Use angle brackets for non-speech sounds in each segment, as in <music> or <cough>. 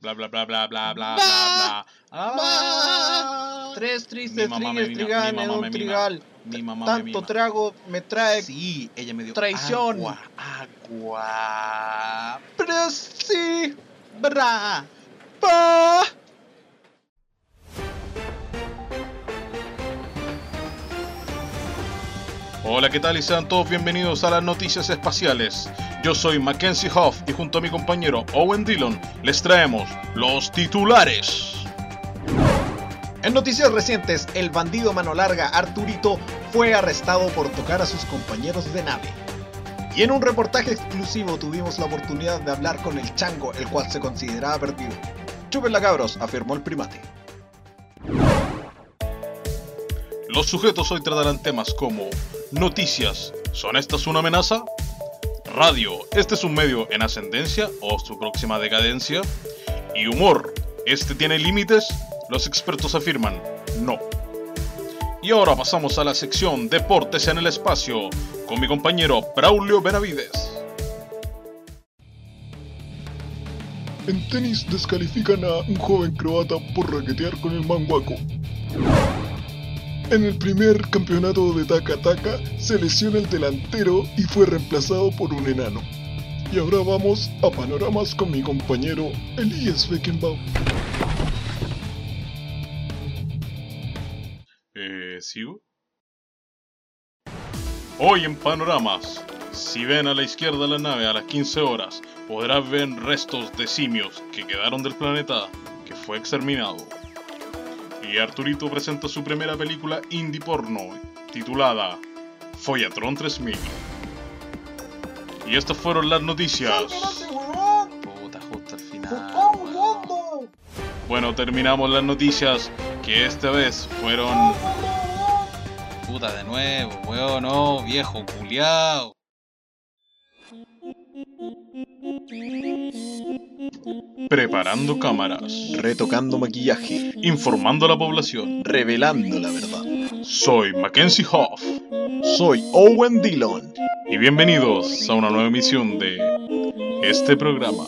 Bla bla bla bla bla bla bla bla. Ah. Tres tristes de me un trigal. Mi mamá me Tanto trago me trae. Sí, ella me dio Traición. agua, agua. Pero sí, bra. Pa. Hola, ¿qué tal? Y sean todos bienvenidos a las noticias espaciales. Yo soy Mackenzie Hoff y junto a mi compañero Owen Dillon les traemos los titulares. En noticias recientes, el bandido mano larga Arturito fue arrestado por tocar a sus compañeros de nave. Y en un reportaje exclusivo tuvimos la oportunidad de hablar con el chango, el cual se consideraba perdido. Chúpenla cabros, afirmó el primate. Los sujetos hoy tratarán temas como noticias, ¿son estas una amenaza? Radio, ¿este es un medio en ascendencia o su próxima decadencia? Y humor, ¿este tiene límites? Los expertos afirman, no. Y ahora pasamos a la sección Deportes en el Espacio, con mi compañero Braulio Benavides. En tenis descalifican a un joven croata por raquetear con el manguaco. En el primer campeonato de Taka Taka se lesiona el delantero y fue reemplazado por un enano. Y ahora vamos a panoramas con mi compañero Elías Beckenbauer. Eh, ¿sigo? Hoy en Panoramas, si ven a la izquierda la nave a las 15 horas, podrás ver restos de simios que quedaron del planeta que fue exterminado. Y Arturito presenta su primera película indie porno, titulada Follatron 3000. Y estas fueron las noticias. Puta, justo al final. Bueno, terminamos las noticias que esta vez fueron... Puta de nuevo, weón, no, viejo culiao. Preparando cámaras, Retocando maquillaje, informando a la población. revelando la verdad. Soy Mackenzie Hoff Soy Owen Dillon. y bienvenidos a una nueva emisión de este programa.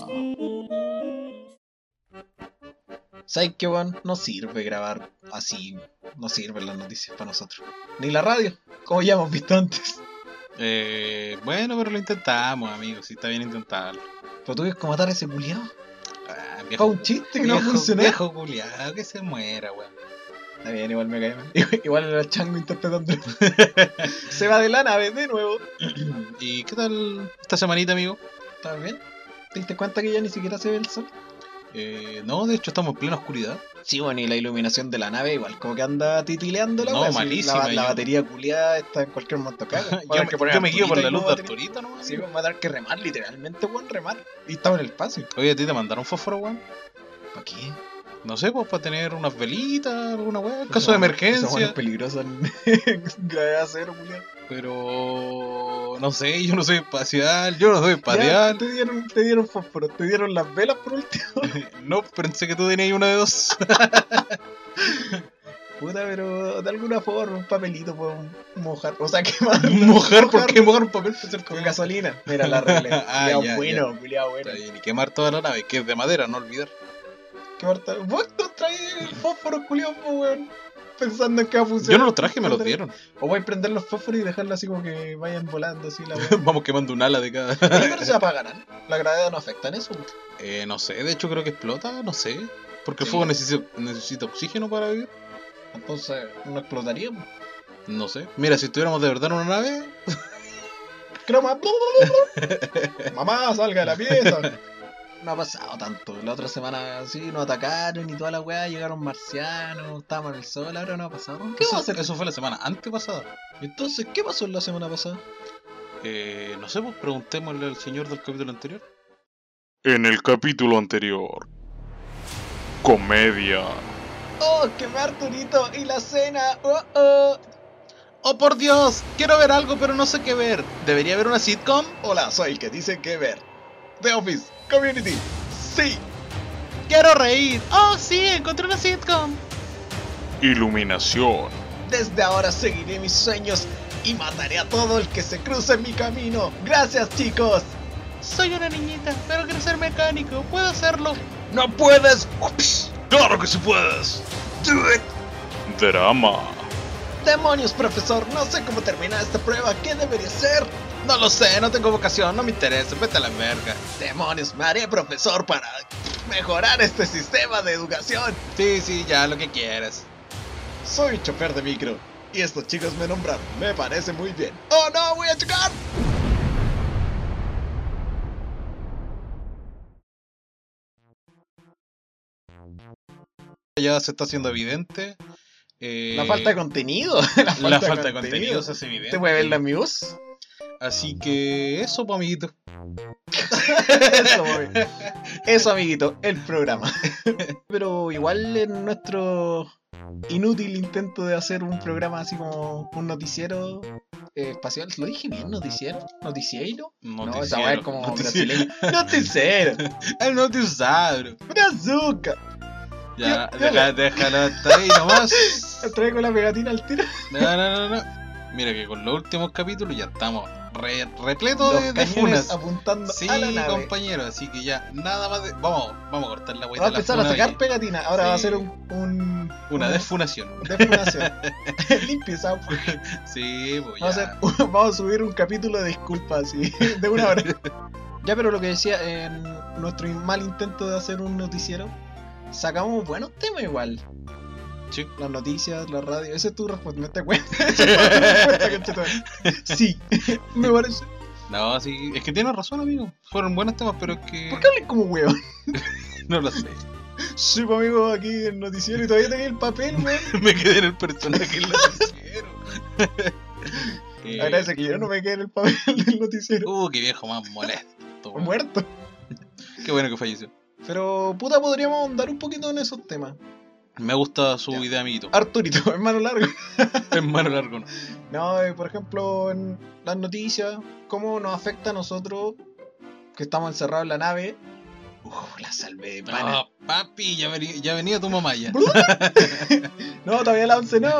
¿Sabes qué? No sirve grabar así. No sirven las noticias para nosotros. Ni la radio, como ya hemos visto antes. Eh, bueno, pero lo intentamos, amigos, si está bien intentarlo. Pero tuve que matar a ese culiao. Ah, Fue un chiste que no viejo, funcionó. Viejo culiao, que se muera, weón. Está bien, igual me cae mal. <laughs> Igual era el chango interpretando. <laughs> Se va de la nave de nuevo. <clears throat> ¿Y qué tal esta semanita, amigo? ¿Está bien? ¿Te diste cuenta que ya ni siquiera se ve el sol? Eh, no, de hecho estamos en plena oscuridad. Sí, bueno, y la iluminación de la nave igual como que anda titileando la No, wea, malísima, La, la yo- batería culiada está en cualquier momento caga. yo, me- yo me guío por la luz de Arturito, ¿no? Sí, a tener que remar, literalmente, weón, remar. Y estaba en el espacio. Oye, ¿a ti te mandaron fósforo, weón? ¿Para qué? No sé, pues para tener unas velitas, alguna weá, en caso de emergencia. es peligroso en gravedad cero, culiado. Pero no sé, yo no soy espacial, yo no soy espacial. Te dieron, te dieron fósforo, te dieron las velas por último. <laughs> No, pensé que tú tenías una de dos. <laughs> Puta, pero de alguna forma un papelito puedo mojar. O sea, <laughs> quemar. mojar, ¿por qué mojar un papel? Puede ser Con gasolina. Mira, la arreglé. Ah, Culiao ya, bueno, culiao bueno. Está bien, Y quemar toda la nave, que es de madera, no olvidar. ¿Qué importa? Vos no traes el fósforo, culiao, weón. Pensando en que va a funcionar. Yo no los traje, me los dieron. O voy a prender los fósforos y dejarlo así como que vayan volando así la. <laughs> Vamos quemando un ala de cada. Pero se apagarán. La gravedad no afecta en eso. Eh, no sé, de hecho creo que explota, no sé. Porque el fuego necesita, necesita oxígeno para vivir. Entonces no explotaría. po. No sé. Mira, si estuviéramos de verdad en una nave, Croma. <laughs> Mamá, salga de la pieza. No ha pasado tanto. La otra semana sí nos atacaron y toda la weá. Llegaron marcianos, estábamos en el sol. Ahora no ha pasado. ¿Qué eso, va a hacer? eso fue la semana antepasada. Entonces, ¿qué pasó la semana pasada? Eh, no sé, pues preguntémosle al señor del capítulo anterior. En el capítulo anterior. Comedia. ¡Oh, que me Arturito! ¡Y la cena! ¡Oh, oh! Oh por Dios, quiero ver algo pero no sé qué ver. ¿Debería haber una sitcom? Hola, soy el que dice que ver. The Office, Community. Sí. Quiero reír. Oh sí, encontré una sitcom. Iluminación. Desde ahora seguiré mis sueños y mataré a todo el que se cruce en mi camino. Gracias, chicos. Soy una niñita, pero quiero ser mecánico. ¿Puedo hacerlo? ¡No puedes! ¡Claro que sí puedes! ¡Do it! Drama. ¡Demonios, profesor! No sé cómo terminar esta prueba. ¿Qué debería ser? No lo sé, no tengo vocación, no me interesa. Vete a la verga. ¡Demonios! Me haré profesor para mejorar este sistema de educación. Sí, sí, ya, lo que quieras. Soy chofer de micro. Y estos chicos me nombraron. Me parece muy bien. ¡Oh no! ¡Voy a chocar! Ya se está haciendo evidente. Eh, La falta de contenido. <laughs> La la falta de contenido se hace evidente. ¿Te mueve la muse? Así que eso, pues, amiguito. Eso. <laughs> Eso, amiguito, el programa. <laughs> Pero igual en nuestro inútil intento de hacer un programa así como un noticiero eh, espacial, ¿lo dije bien? ¿Noticiero? ¿Noticiero? No, esa weá es como Noticiero. brasileño. Noticiero. El noticiero. Brazuca. Ya, Ya, deja- déjalo hasta ahí nomás. <laughs> Traigo la pegatina al tiro. No, no, no, no. Mira que con los últimos capítulos ya estamos re, repletos Los de, de funas. apuntando Sí, a la nave. compañero, así que ya, nada más de. Vamos, vamos a cortar la vuelta a empezar a sacar pegatina. Ahora Sí. va a ser un, un Una desfunación. <laughs> defunación. Limpia <laughs> esa Sí, pues Vamos a, hacer- vamos a subir un capítulo de disculpas así, de una hora. ya, pero lo que decía, en nuestro mal intento de hacer un noticiero, sacamos buenos temas igual. Sí. Las noticias, la radio, <laughs> esa es tu respuesta, ¿me te. Sí, <laughs> me parece. No, sí, es que tienes razón, amigo. Fueron buenos temas, pero es que. ¿Por qué hablas como huevo? <laughs> No lo sé. Sí, pues, amigo, aquí en el noticiero y todavía tenía el papel, weón. Me quedé en el personaje del noticiero. Eh, Agradece que yo no me quedé en el papel del noticiero. Uh, qué viejo más molesto. Muerto. Qué bueno que falleció. Pero, puta, podríamos ahondar un poquito en esos temas. Me gusta su Ya. idea, amiguito. Arturito, <laughs> hermano largo. <laughs> En mano largo, ¿no? No, eh, por ejemplo, en las noticias, cómo nos afecta a nosotros que estamos encerrados en la nave. Uf, la salvé, pana. No, papi, ya venía, ya venía tu mamá ya. <laughs> No, todavía la 11 no.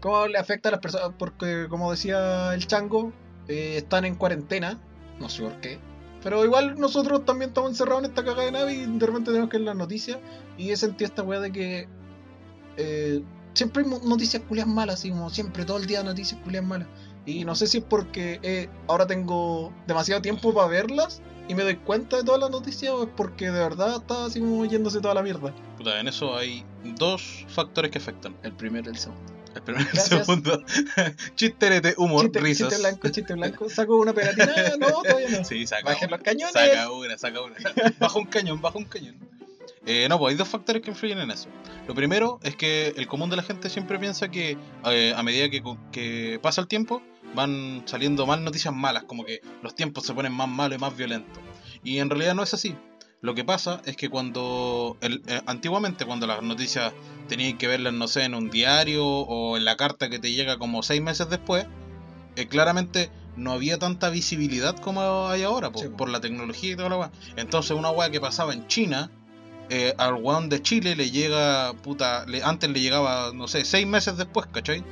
¿Cómo le afecta a las personas? Porque, como decía el chango, eh, están en cuarentena. No sé por qué. Pero igual nosotros también estamos encerrados en esta cagada de nave y de repente tenemos que ver las noticias. Y he sentido esta weá de que eh, siempre hay noticias culias malas, así como siempre, todo el día noticias culias malas. Y no sé si es porque eh, ahora tengo demasiado tiempo para verlas y me doy cuenta de todas las noticias o es porque de verdad está así como yéndose toda la mierda. En eso hay dos factores que afectan. El primero y el segundo. El el Gracias. segundo. <laughs> Chisterete, humor, chiste, risas. chiste blanco, chiste blanco. Saco una pegatina. No, todavía no. Sí, saca Bajen una. los cañones. Saca una, saca una. <laughs> baja un cañón, baja un cañón. Eh, no, pues hay dos factores que influyen en eso. Lo primero es que el común de la gente siempre piensa que eh, a medida que, que pasa el tiempo van saliendo más noticias malas, como que los tiempos se ponen más malos y más violentos. Y en realidad no es así. Lo que pasa es que cuando el- eh, antiguamente cuando las noticias tenían que verlas, no sé, en un diario o en la carta que te llega como seis meses después, eh, claramente no había tanta visibilidad como hay ahora, po, Sí, po. por la tecnología y toda la weá. Entonces una weá que pasaba en China, eh, al weón de Chile le llega, puta, le- antes le llegaba, no sé, seis meses después, ¿cachai?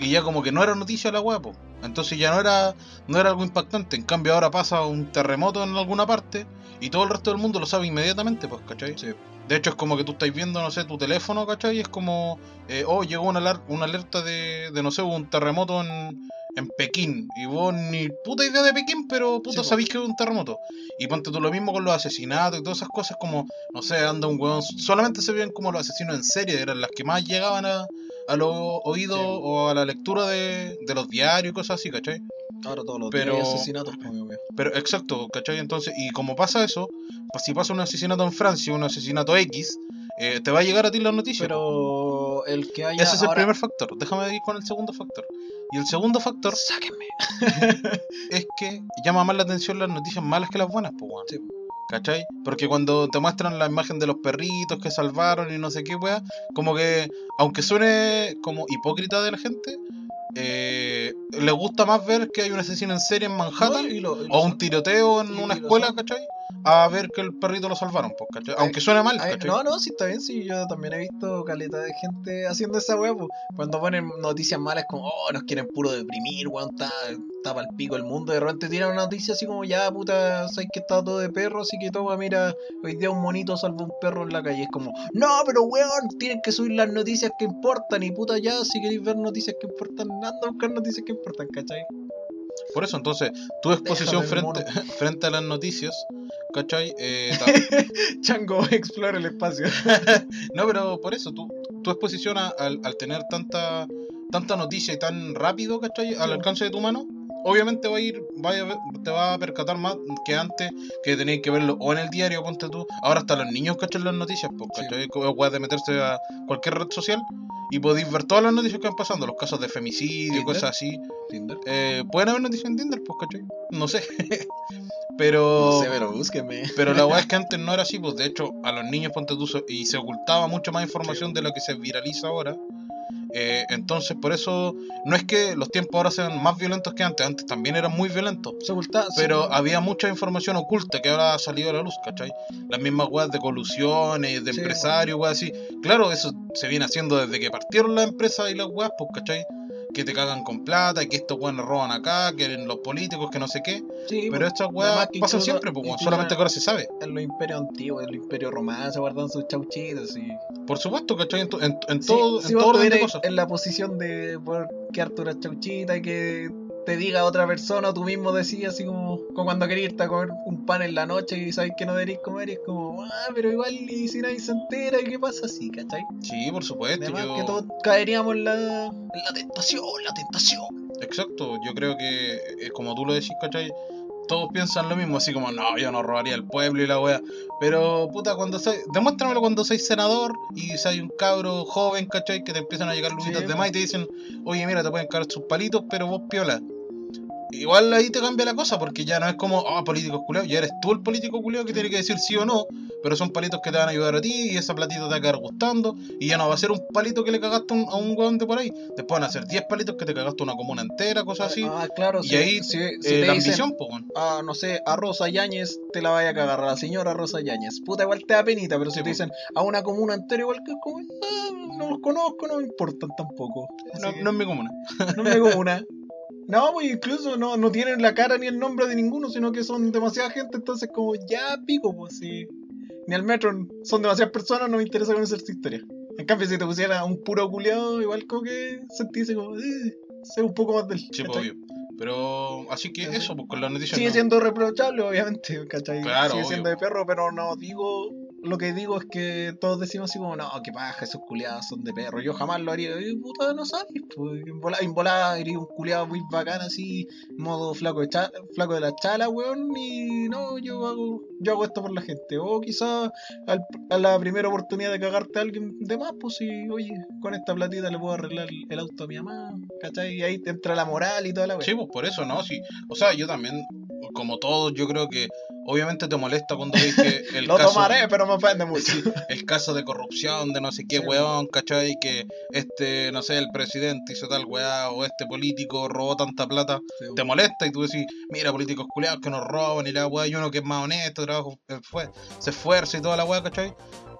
Y ya como que no era noticia la weá, po. Entonces ya no era, no era algo impactante. En cambio ahora pasa un terremoto en alguna parte y todo el resto del mundo lo sabe inmediatamente, pues, ¿cachai? Sí. De hecho es como que tú estás viendo, no sé, tu teléfono, ¿cachai? Y es como, eh, oh, llegó una, alar- una alerta de, de, no sé, un terremoto en, en Pekín. Y vos ni puta idea de Pekín, pero puta Sí, sabéis que hubo un terremoto. Y ponte tú lo mismo con los asesinatos y todas esas cosas como, no sé, anda un weón. Solamente se ven como los asesinos en serie, eran las que más llegaban a, a los oídos Sí. o a la lectura de, de los diarios y cosas así, ¿cachai? Ahora todos los Pero- asesinatos, pues. Pero exacto, ¿cachai? Entonces, y como pasa eso, pues si pasa un asesinato en Francia, un asesinato X, eh, te va a llegar a ti la noticia. Pero el que haya Ese es el primer factor. Déjame ir con el segundo factor. Y el segundo factor Sáquenme. <laughs> es que llama más la atención las noticias malas que las buenas, pues, weón. Sí. ¿Cachai? Porque cuando te muestran la imagen de los perritos que salvaron y no sé qué, weá, como que, aunque suene como hipócrita de la gente, eh, le gusta más ver que hay un asesino en serie en Manhattan No, y lo- y lo o un tiroteo en una escuela. ¿cachai? A ver que el perrito lo salvaron, pues, ¿cachai? Aunque suene mal, ¿cachai? no, no, sí está bien, sí, yo también he visto caleta de gente haciendo esa weá, pues. Cuando ponen noticias malas como, oh, nos quieren puro deprimir, weón, está, está pa'l pico el mundo, de repente tiran una noticia así como, ya, puta, sabes que está todo de perro, así que toma, mira, hoy día un monito salvó un perro en la calle, es como, no, pero weón, tienen que subir las noticias que importan, y puta, ya, si queréis ver noticias que importan, anda a buscar noticias que importan, ¿cachai? Por eso, entonces, tu exposición Déjame, frente, <laughs> frente a las noticias, ¿cachai? Eh, <laughs> Chango explora el espacio. <laughs> no, pero por eso, tu, tu exposición a- al, al tener tanta tanta noticia y tan rápido, ¿cachai? Al alcance de tu mano, obviamente va a ir, vaya a ver- te va a percatar más que antes, que tenías que verlo o en el diario, ponte tú. Ahora hasta los niños cachan las noticias, pues, Sí. de meterse a cualquier red social y podéis ver todas las noticias que van pasando, los casos de femicidio, Tinder. cosas así. Tinder. Eh, Pueden haber noticias en Tinder, pues, ¿cachai? No sé. <laughs> pero... No sé, pero la weá es <laughs> que antes no era así, pues de hecho a los niños ponte tú, y se ocultaba mucho más información de lo que se viraliza ahora. Eh, entonces por eso no es que los tiempos ahora sean más violentos que antes, antes también eran muy violentos. Sí. Pero había mucha información oculta que ahora ha salido a la luz, ¿cachai? Las mismas weas de colusiones, de Sí, empresarios, weas así. Claro, eso se viene haciendo desde que partieron las empresas y las weas, pues, ¿cachai? Que te cagan con plata, que estos weones roban acá, que los políticos, que no sé qué. Sí, Pero estas Además weas pasan siempre, pues, solamente ahora se sabe. en los imperios antiguos, en los imperios romanos, se guardan sus chauchitos y... Por supuesto, ¿cachai? En, en, en Sí, todo, si en todo orden de cosas. en la posición de poder quedarte una chauchita y que te diga otra persona, o tú mismo decías así como, como cuando querías irte a comer un pan en la noche y sabes que no deberías comer y es como, ah, pero igual y si nadie se entera y qué pasa así, ¿cachai? Sí, por supuesto. Además yo- que todos caeríamos en la, en la tentación, la tentación. Exacto, yo creo que, eh, como tú lo decís, ¿cachai? Todos piensan lo mismo, así como, no, yo no robaría el pueblo y la wea. Pero, puta, cuando soy, demuéstramelo cuando sois senador y soy un cabro joven, ¿cachai? Que te empiezan a llegar lujitas Sí, de más y te dicen, oye, mira, te pueden caer sus palitos, pero vos piola. Igual ahí te cambia la cosa, porque ya no es como, ah, políticos culeados, ya eres tú el político culeado que tiene que decir sí o no, pero son palitos que te van a ayudar a ti y esa platita te va a quedar gustando, y ya no va a ser un palito que le cagaste a un, a un weón de por ahí, después van a ser 10 palitos que te cagaste una comuna entera, cosas así, Ah, claro, y si, ahí si, si eh, te la dicen, ambición, weón. ah, no sé, a Rosa Yáñez te la vaya a cagar, a la señora Rosa Yáñez. Puta, igual te da penita, pero si Sí, te dicen a una comuna entera, igual que es como, ah, no los conozco, no me importan tampoco. No, que no es mi comuna. <laughs> no me comuna. No, pues incluso no, no tienen la cara ni el nombre de ninguno, sino que son demasiada gente, entonces como ya pico, pues sí. Ni al metro son demasiadas personas, no me interesa conocer su historia. En cambio, si te pusiera un puro culiado, igual como que sentís como, eh, sé un poco más del. Sí, pues, obvio. Pero, así que eso, pues con las noticias. Sigue no- siendo reprochable, obviamente, ¿cachai? Claro, Sigue obvio. siendo de perro, pero no digo. Lo que digo es que todos decimos así como, no, que paja, esos culiados son de perro. Yo jamás lo haría. Puta, no sabes, pues. En volada, en volada iría un culiado muy bacán así, modo flaco de, cha- flaco de la chala, weón. Y no, yo hago, yo hago esto por la gente. O quizás a la primera oportunidad de cagarte a alguien de más, pues si, oye, con esta platita le puedo arreglar el auto a mi mamá, ¿cachai? Y ahí te entra la moral y toda la weón. Sí, pues por eso, ¿no? Sí. O sea, yo también, como todos, yo creo que obviamente te molesta cuando ves que <laughs> el Lo caso. tomaré, pero me ofende mucho. Sí, el caso de corrupción de no sé qué Sí. weón, ¿cachai? Que este, no sé, el presidente hizo tal weá o este político robó tanta plata, te molesta y tú decís, mira, políticos culiados que nos roban y la weá, y uno que es más honesto, trabajo, eh, fue, se esfuerza y toda la weá, ¿cachai?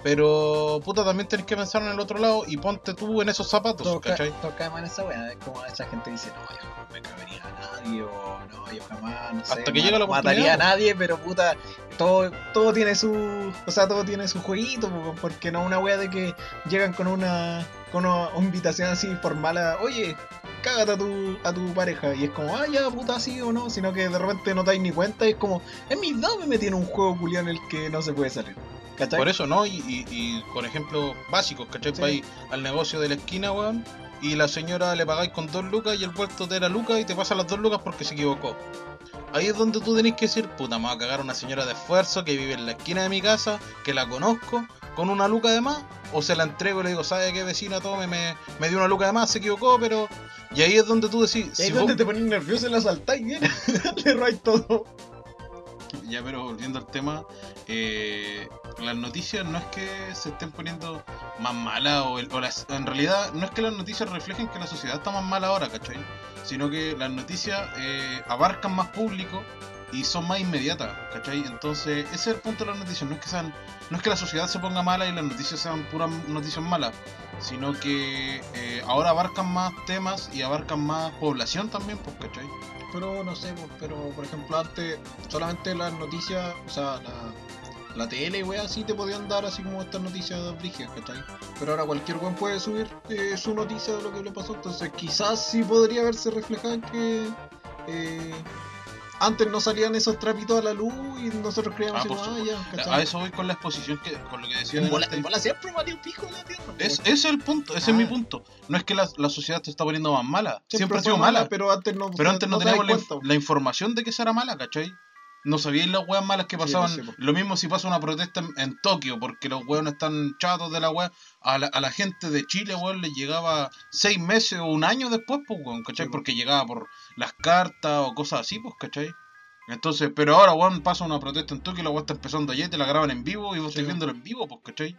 Pero, puta, también tenés que pensar en el otro lado y ponte tú en esos zapatos, Todos, ca- ¿cachai? caemos en esa weá, es como esa gente dice, no, yo jamás me cabería a nadie, o no, yo jamás, no sé, Hasta que llega la mataría a oportunidad, nadie, pero puta, todo, todo tiene su, o sea, todo tiene su jueguito, po, porque no una weá de que llegan con una, con una, una invitación así formal a, oye, cágate a tu, a tu pareja, y es como, ah, ya, puta, sí o no, sino que de repente no te dais ni cuenta, y es como, en mi edad me metí en un juego culiado en el que no se puede salir, ¿cachai? Por eso, ¿no? Y, y, y con ejemplos básicos, ¿cachai? Sí. Vais al negocio de la esquina, weón, y la señora le pagáis con dos lucas y el vuelto te era lucas y te pasa las dos lucas porque se equivocó. Ahí es donde tú tenés que decir, puta, me va a cagar una señora de esfuerzo que vive en la esquina de mi casa, que la conozco, con una luca de más, o se la entrego y le digo, ¿sabe qué vecina? Tome, me, me dio una luca de más, se equivocó, pero... Y ahí es donde tú decís, Y ahí si es donde vos- te pones nervioso y la saltáis, bien, <laughs> le robáis todo. Ya, pero volviendo al tema, eh, las noticias no es que se estén poniendo más malas, o, el- o las- en realidad no es que las noticias reflejen que la sociedad está más mala ahora, ¿cachai? Sino que las noticias eh, abarcan más público y son más inmediatas, ¿cachai? Entonces, ese es el punto de las noticias. No es que sean, no es que la sociedad se ponga mala y las noticias sean puras noticias malas, sino que eh, ahora abarcan más temas y abarcan más población también, pues, ¿cachai? Pero no sé, pues, pero por ejemplo antes solamente las noticias, o sea, la, la tele, wey, así te podían dar así como estas noticias brígidas, ¿cachai? Pero ahora cualquier weón puede subir eh, su noticia de lo que le pasó, entonces quizás sí podría verse reflejado en que eh, antes no salían esos trapitos a la luz y nosotros creíamos Ah, que por no, ya, ¿cachai? A eso voy con la exposición, que, con lo que decía. En bola, delante. en bola siempre valió un pico la tierra. Es, ese es el punto, ese es mi Ah. punto. No es que la, la sociedad te está poniendo más mala, siempre, ha sido mala. pero antes no, Pero antes no, teníamos la, inf- cuenta. la información de que esa era mala, ¿cachai? No sabíais las weas malas que Sí, pasaban. sí, po. Lo mismo si pasa una protesta en, en Tokio, porque los weones están chatos de la wea. A la, a la gente de Chile, weón, les llegaba seis meses o un año después, pues, weón, ¿cachai? Sí, po. porque llegaba por las cartas o cosas así, pues, ¿cachai? Entonces, pero ahora, weón, pasa una protesta en Tokio y la wea está empezando ayer, te la graban en vivo y vos Sí, estás viéndolo en vivo, pues, ¿cachai?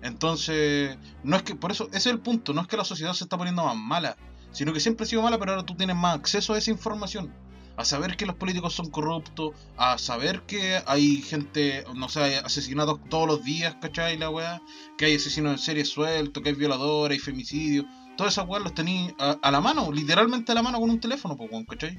Entonces, no es que, por eso, ese es el punto, no es que la sociedad se está poniendo más mala, sino que siempre ha sido mala, pero ahora tú tienes más acceso a esa información. A saber que los políticos son corruptos, a saber que hay gente, no sé, hay asesinatos todos los días, ¿cachai? La weá, que hay asesinos en serie sueltos, que hay violadores, hay femicidios, todas esas weas los tenéis a, la mano, literalmente a la mano con un teléfono, ¿cachai?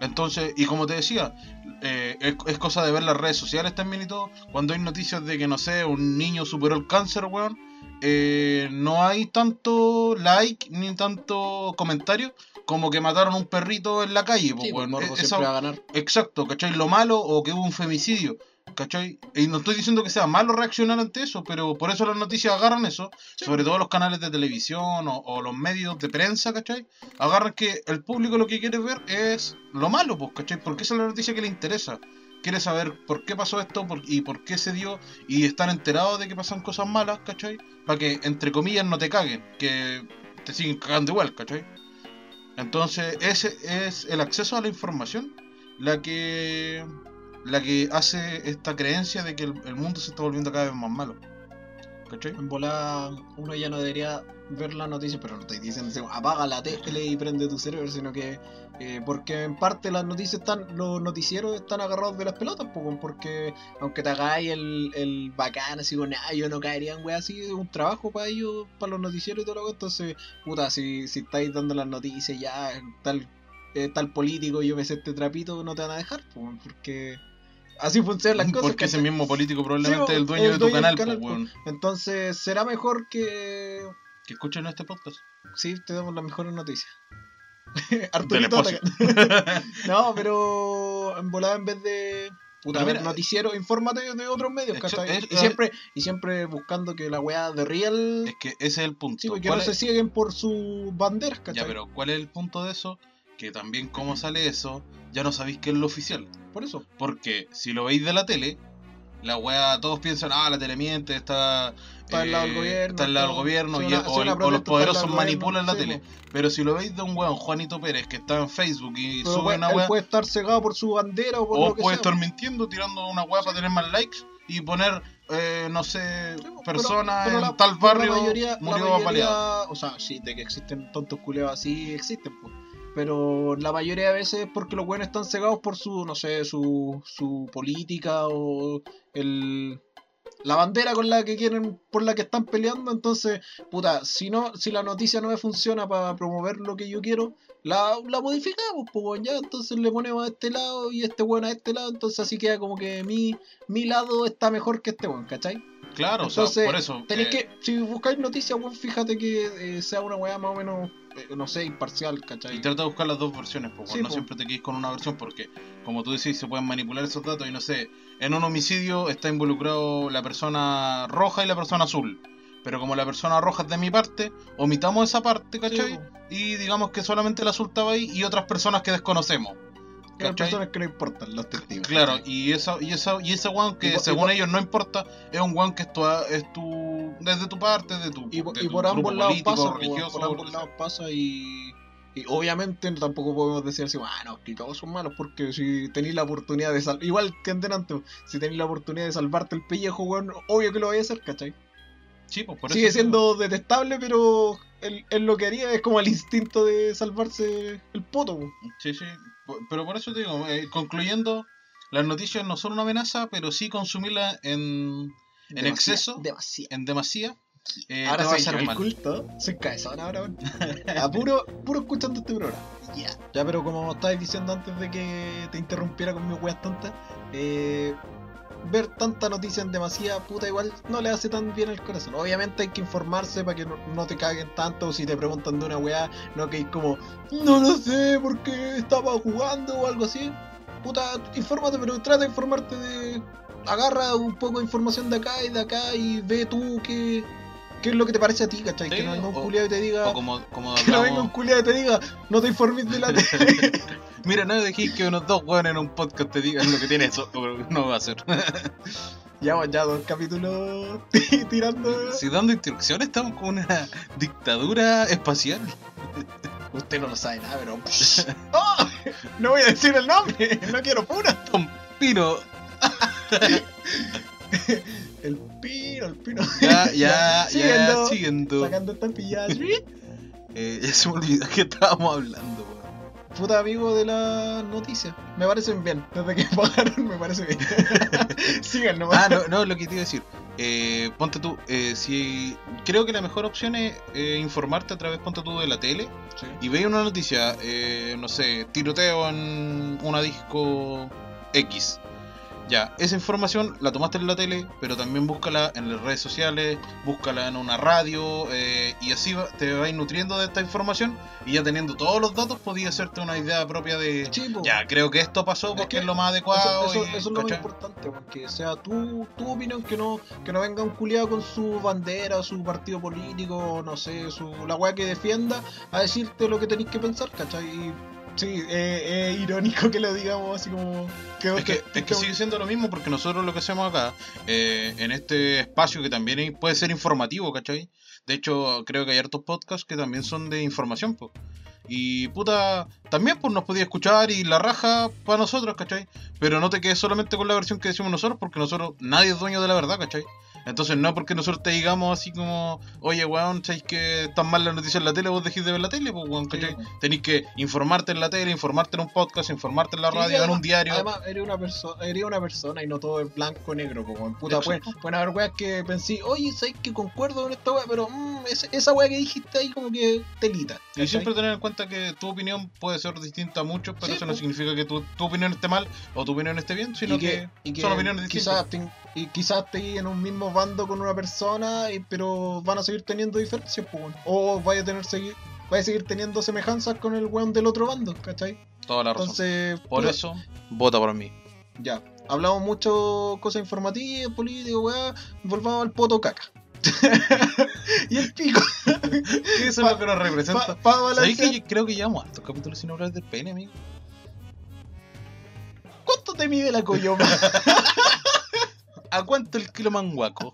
Entonces, y como te decía, eh, es, es cosa de ver las redes sociales también y todo. Cuando hay noticias de que, no sé, un niño superó el cáncer, weón, eh, no hay tanto like ni tanto comentario como que mataron a un perrito en la calle, pues, Sí, pues, weón. morbo E- esa- va a ganar. Exacto, ¿cachai? Lo malo o que hubo un femicidio, ¿cachai? Y no estoy diciendo que sea malo reaccionar ante eso, pero por eso las noticias agarran eso, sobre todo los canales de televisión o, o los medios de prensa, ¿cachai? Agarran que el público lo que quiere ver es lo malo, pues, ¿cachai? Porque esa es la noticia que le interesa. Quiere saber por qué pasó esto por- y por qué se dio y estar enterados de que pasan cosas malas, ¿cachai? Para que, entre comillas, no te caguen, que te siguen cagando igual, ¿cachai? Entonces, ese es el acceso a la información la que la que hace esta creencia de que el, el mundo se está volviendo cada vez más malo. En volada uno ya no debería ver la noticia, pero no estoy diciendo apaga la tele y prende tu cerebro, sino que eh, porque en parte las noticias están, los noticieros están agarrados de las pelotas, porque aunque te hagáis el, el bacán, así con ah, yo no caería en así, es un trabajo para ellos, para los noticieros y todo lo que entonces, puta, si, si estáis dando las noticias ya, tal, eh, tal político, yo me sé este trapito, no te van a dejar, porque así funcionan las cosas. Porque ese mismo político probablemente Sí, es el dueño el de tu dueño canal, canal, pues. Entonces, será mejor que Que escuchen este podcast. Sí, te damos las mejores noticias. <laughs> Arturito. <laughs> No, pero en volada en vez de puta, ver mira, noticiero, infórmate de otros medios, es- y siempre, y siempre buscando que la weá de real Es que ese es el punto. sí, porque ¿Cuál no se siguen por sus banderas, ¿cachai? Ya, pero ¿cuál es el punto de eso? Que también cómo sale eso, ya no sabéis qué es lo oficial. Por eso. Porque si lo veis de la tele, la weá, todos piensan, ah, la tele miente, está, Está al lado del eh, gobierno, Está al lado del gobierno, y- o, los poderosos manipulan la tele. Pero si lo veis de un weón, Juanito Pérez, que está en Facebook y Pero sube una weá, puede estar cegado por su bandera o por o lo que puede sea. estar mintiendo, tirando una weá para tener más likes y poner, eh, no sé, Sí, pero- persona pero en la- tal barrio la mayoría, la murió mayoría-. O sea, sí, de que existen tontos culeados así, existen, pues. Pero la mayoría de veces es porque los buenos están cegados por su, no sé, su, su política o el la bandera con la que quieren, por la que están peleando, entonces, puta, si no, si la noticia no me funciona para promover lo que yo quiero, la, la modificamos, pues ya, entonces le ponemos a este lado y este bueno a este lado, entonces así queda como que mi, mi lado está mejor que este bueno, ¿cachai? Claro, o sea, Entonces, por eso. Tenéis eh, que, si buscáis noticias, weón, fíjate que eh, sea una weá más o menos, eh, no sé, imparcial, ¿cachai? Y trata de buscar las dos versiones, Sí, no po. siempre te quedes con una versión porque, como tú decís, se pueden manipular esos datos y no sé, en un homicidio está involucrado la persona roja y la persona azul. Pero como la persona roja es de mi parte, omitamos esa parte, ¿cachai? Sí, y digamos que solamente la azul estaba ahí y otras personas que desconocemos. ¿Cachai? personas que no importan, los testigos. Claro, y esa, y esa, y ese weón que Y por- y según ellos no importa, es un weón que es tu, es tu desde tu parte, de tu, Y, por- de y tu por ambos lados pasa, religioso, por ambos lados pasa y, y obviamente tampoco podemos decir así, ah, no, que todos son malos, porque si tenéis la oportunidad de salvar, igual que en delante, si tenéis la oportunidad de salvarte el pellejo, weón, obvio que lo vais a hacer, ¿cachai? Sí, pues por Sigue eso siendo detestable, pero él, él lo que haría es como el instinto de salvarse el poto, weón. Sí, sí. Pero por eso te digo, eh, concluyendo, las noticias no son una amenaza, pero sí consumirlas en, en exceso, Demasiado. en demasía, eh, ahora va a soy hacer el mal. culto. Soy cabezón ahora. <laughs> A puro, puro escuchando este programa. Ya. Ya, pero como estabas diciendo antes de que te interrumpiera con mis weas tontas, eh, ver tanta noticia en demasía, puta, igual no le hace tan bien al corazón. Obviamente hay que informarse para que no, te caguen tanto. Si te preguntan de una wea, no que hay como, no lo sé, porque estaba jugando o algo así. Puta, infórmate, pero trata de informarte de. Agarra un poco de información de acá y de acá y ve tú qué, qué es lo que te parece a ti, ¿cachai? Sí, que no venga un culiado y te diga. O como, como <laughs> Que no venga un culiado y te diga, no te informes de la tele. <laughs> mira, no dejéis que unos dos weones en un podcast te digan lo que tiene eso, no va a ser. <laughs> Llevamos ya dos capítulos tirando. si dando instrucciones estamos con una dictadura espacial. Usted no lo sabe nada, pero. ¡Oh! No voy a decir el nombre, no quiero pura. Pino, El pino, el pino. <laughs> <laughs> ya, ya, ya, Siguiendo. siguiendo. Sacando estampillas. <laughs> Eh, ya se me olvidó que estábamos hablando, weón. Puta amigo de la noticia. Me parecen bien. Desde que pagaron me parece bien. Sigan nomás. Ah, no, no, lo que te iba a decir. Eh, ponte tú, eh, si creo que la mejor opción es eh, informarte a través, ponte tú, de la tele Sí. y veis una noticia, eh, no sé, tiroteo en una disco X. Ya, esa información la tomaste en la tele, pero también búscala en las redes sociales, búscala en una radio, eh, y así va- te vais nutriendo de esta información, y ya teniendo todos los datos, podías hacerte una idea propia de, ya, creo que esto pasó Es porque que es, lo más adecuado. Eso, eso- y- eso es lo más importante, porque sea tu, tu opinión, que no, que no venga un culiado con su bandera, su partido político, no sé, su, la weá que defienda, a decirte lo que tenéis que pensar, ¿cachai? Y, sí, eh, es irónico que lo digamos así como... Que, Es que, es que sigue siendo lo mismo porque nosotros lo que hacemos acá, eh, en este espacio que también puede ser informativo, ¿cachai? De hecho, creo que hay hartos podcasts que también son de información, pues. Y puta, también pues nos podía escuchar y la raja para nosotros, ¿cachai? Pero no te quedes solamente con la versión que decimos nosotros porque nosotros, nadie es dueño de la verdad, ¿cachai? Entonces no es porque nosotros te digamos así como, oye, weón, ¿sabéis que están mal las noticias en la tele? Vos dejéis de ver la tele, pues, weón, ¿cachai? Tenéis que informarte en la tele, informarte en un podcast, informarte en la Sí, radio, en un diario. Además, eres una, perso eres una persona y no todo es blanco o negro, po, weón. Puta, pueden, pueden haber weas que pensé, oye, sabes que concuerdo con esta wea, pero mm, esa, esa wea que dijiste ahí como que telita. Y siempre tener en cuenta que tu opinión puede ser distinta a muchos, pero Sí, eso no pues. significa que tu, tu opinión esté mal o tu opinión esté bien, sino y que, y que son opiniones distintas. quizás y quizás estés en un mismo bando con una persona, y- pero van a seguir teniendo diferencias, pues. O vaya a tener seguir, vaya a seguir teniendo semejanzas con el weón del otro bando, ¿cachai? Toda la razón. Entonces, Por eso, vota por mí. ya. Hablamos mucho cosas informativas, políticas, weá. Volvamos al poto caca. <laughs> y el pico. <laughs> ¿Qué es lo que nos representa? ¿Sabéis que yo creo que llevamos hartos capítulos sin hablar del pene, amigo? ¿Cuánto te mide la coyoma? <laughs> ¿A cuánto el kilo manguaco?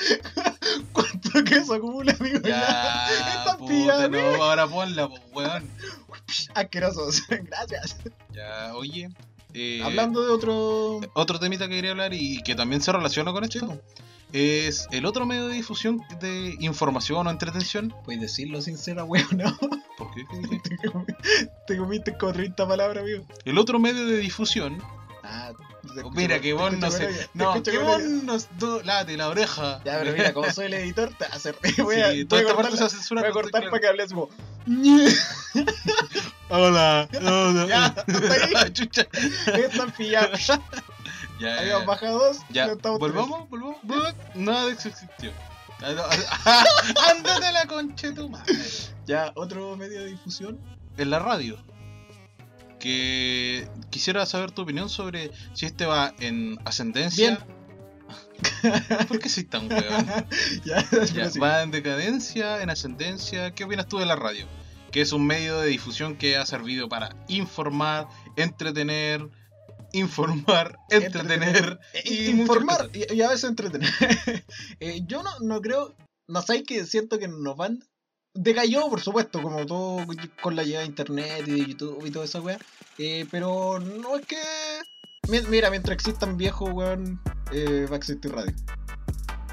<laughs> ¿Cuánto queso acumula, amigo? Ya, puta, no, ahora ponla, po, weón. Asquerosos. <laughs> Gracias. Ya, oye. eh, Hablando de otro. Otro temita que quería hablar y que también se relaciona con esto es el otro medio de difusión de información o entretención. puedes decirlo sincera, weón, no. ¿Por qué? <laughs> Te comiste como 30 palabras, amigo. El otro medio de difusión. Ah, escucho Mira que vos no sé. No, que vos do- late la oreja. Ya, pero mira, como soy el editor, te hace voy a, Sí, voy a cortar, parte se voy a con cortar para que hables como. <laughs> Hola. Ya, hasta ahí. <laughs> Chucha. Están pillados. Ya, ya, Habíamos bajado dos. Ya, no volvamos, volvamos. Nada de eso existió. Ándate la concha de tu madre. tres. Ya, otro medio de difusión. En la radio. Que quisiera saber tu opinión sobre si este va en ascendencia. <laughs> ¿Por qué soy tan weón? <laughs> ya, Ya, pero sí. ¿Va en decadencia, en ascendencia? ¿Qué opinas tú de la radio? Que es un medio de difusión que ha servido para informar, entretener, informar, entretener. Eh, y informar y a veces entretener. <laughs> Eh, yo no, no creo, no sé que siento que nos van. Decayó, por supuesto, como todo con la llegada de internet y de YouTube y toda esa weá. Eh, pero no es que. mi- Mira, mientras existan viejos, weón, eh, va a existir radio.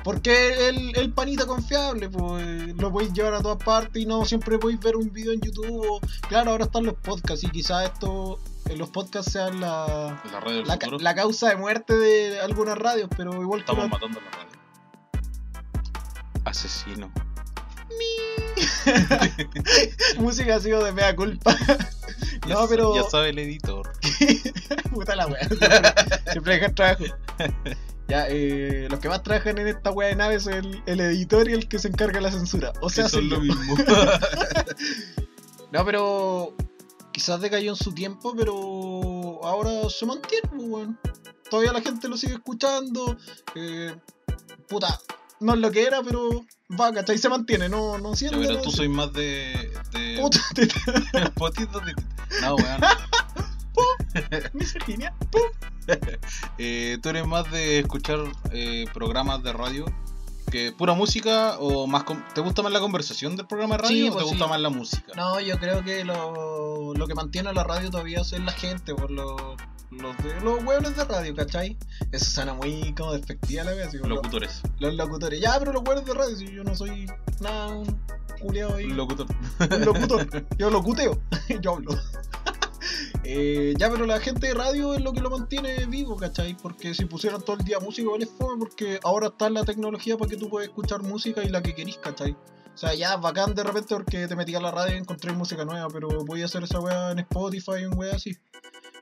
Porque el, el panita confiable, pues lo podéis llevar a todas partes y no siempre podéis ver un video en YouTube. o- claro, ahora están los podcasts y quizás esto los podcasts sean la, La radio del la, futuro. la causa de muerte de algunas radios, pero igual que Estamos la- matando la radio. Asesino. <laughs> música ha sido de mea culpa. Ya no, pero. Ya sabe el editor. <laughs> Puta la wea. Siempre, siempre dejan trabajo. Ya, eh, los que más trabajan en esta wea de naves son el, el editor y el que se encarga de la censura. O sea, son lo mismo. <laughs> No, pero. Quizás decayó en su tiempo, pero ahora se mantiene, pues, weón. Todavía la gente lo sigue escuchando. eh, puta, no es lo que era, pero va, ¿cachai? Se mantiene, no, no Ya, siendo. pero tú soy más de. de Puta, te- <laughs> potitos de. No, weón. <laughs> misoginia. <laughs> Eh, ¿Tú eres más de escuchar eh, programas de radio que pura música o más te gusta más la conversación del programa de radio Sí, o pues te gusta sí. más la música? No, yo creo que lo, lo que mantiene la radio todavía es la gente, por los, los, de, los hueones de radio, ¿cachai? Eso suena muy como despectiva la vez, los, Locutores. los locutores. Ya, pero los hueones de radio, si yo no soy nada, un culiao ahí. Locutor. un locutor. Yo locuteo, <laughs> yo hablo. <laughs> Eh, ya, pero la gente de radio es lo que lo mantiene vivo, ¿cachai? Porque si pusieran todo el día música, es fome, porque ahora está la tecnología para que tú puedas escuchar música y la que querís, ¿cachai? O sea, ya bacán de repente porque te metí a la radio y encontré música nueva, pero voy a hacer esa weá en Spotify, en weá así.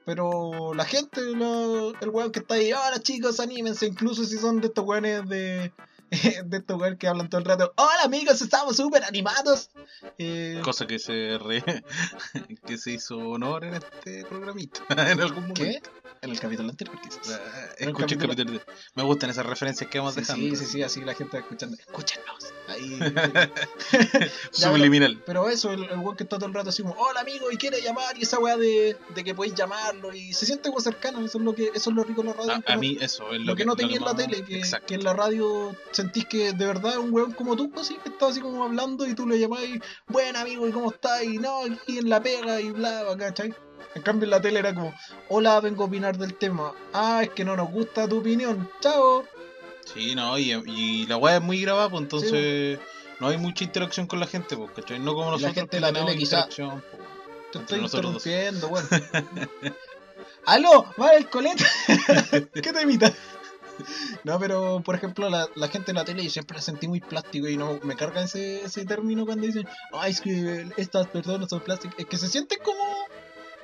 Pero la gente, la- el weón que está ahí, ahora chicos, anímense, incluso si son de estos weones de, <laughs> de estos weones que hablan todo el rato, hola amigos, estamos súper animados. Eh, Cosa que se re... <laughs> que se hizo honor en este programita <laughs> en algún momento. ¿Qué? En el capítulo anterior, quizás. Ah, En el Escucha el capítulo- capítulo. de- Me gustan esas referencias que vamos Sí, dejando. sí, sí, sí, así la gente escuchando. Escúchenos. Ahí. <laughs> <laughs> Subliminal. Pero eso, el, el weón que está todo el rato así como, hola amigo, y quiere llamar, y esa weá de, de que podéis llamarlo, y se siente como cercano, eso es lo que, eso es lo rico de la radio. A, a mí eso es lo, lo que no tenía en la más- tele, que, en la radio sentís que de verdad un weón como tú, así, que está así como hablando y tú le llamás y, buen amigo, ¿y cómo estás? Y no, aquí en la pega y bla, bla, ¿cachai? En cambio en la tele era como, hola, vengo a opinar del tema. Ah, es que no nos gusta tu opinión. Chao. Sí, no, y, y la weá es muy grabada, pues entonces no hay mucha interacción con la gente, pues, ¿cachai? No como Y la nosotros gente de la tele quizá- interacción, pues, Te estoy nosotros interrumpiendo, bueno. <laughs> ¡Aló! ¡Va el coleta! <laughs> ¿Qué te imita? No, pero por ejemplo, la, la gente en la tele siempre la sentí muy plástico y no me carga ese, ese término cuando dicen, ay, es que estas personas son plásticas. Es que se sienten como,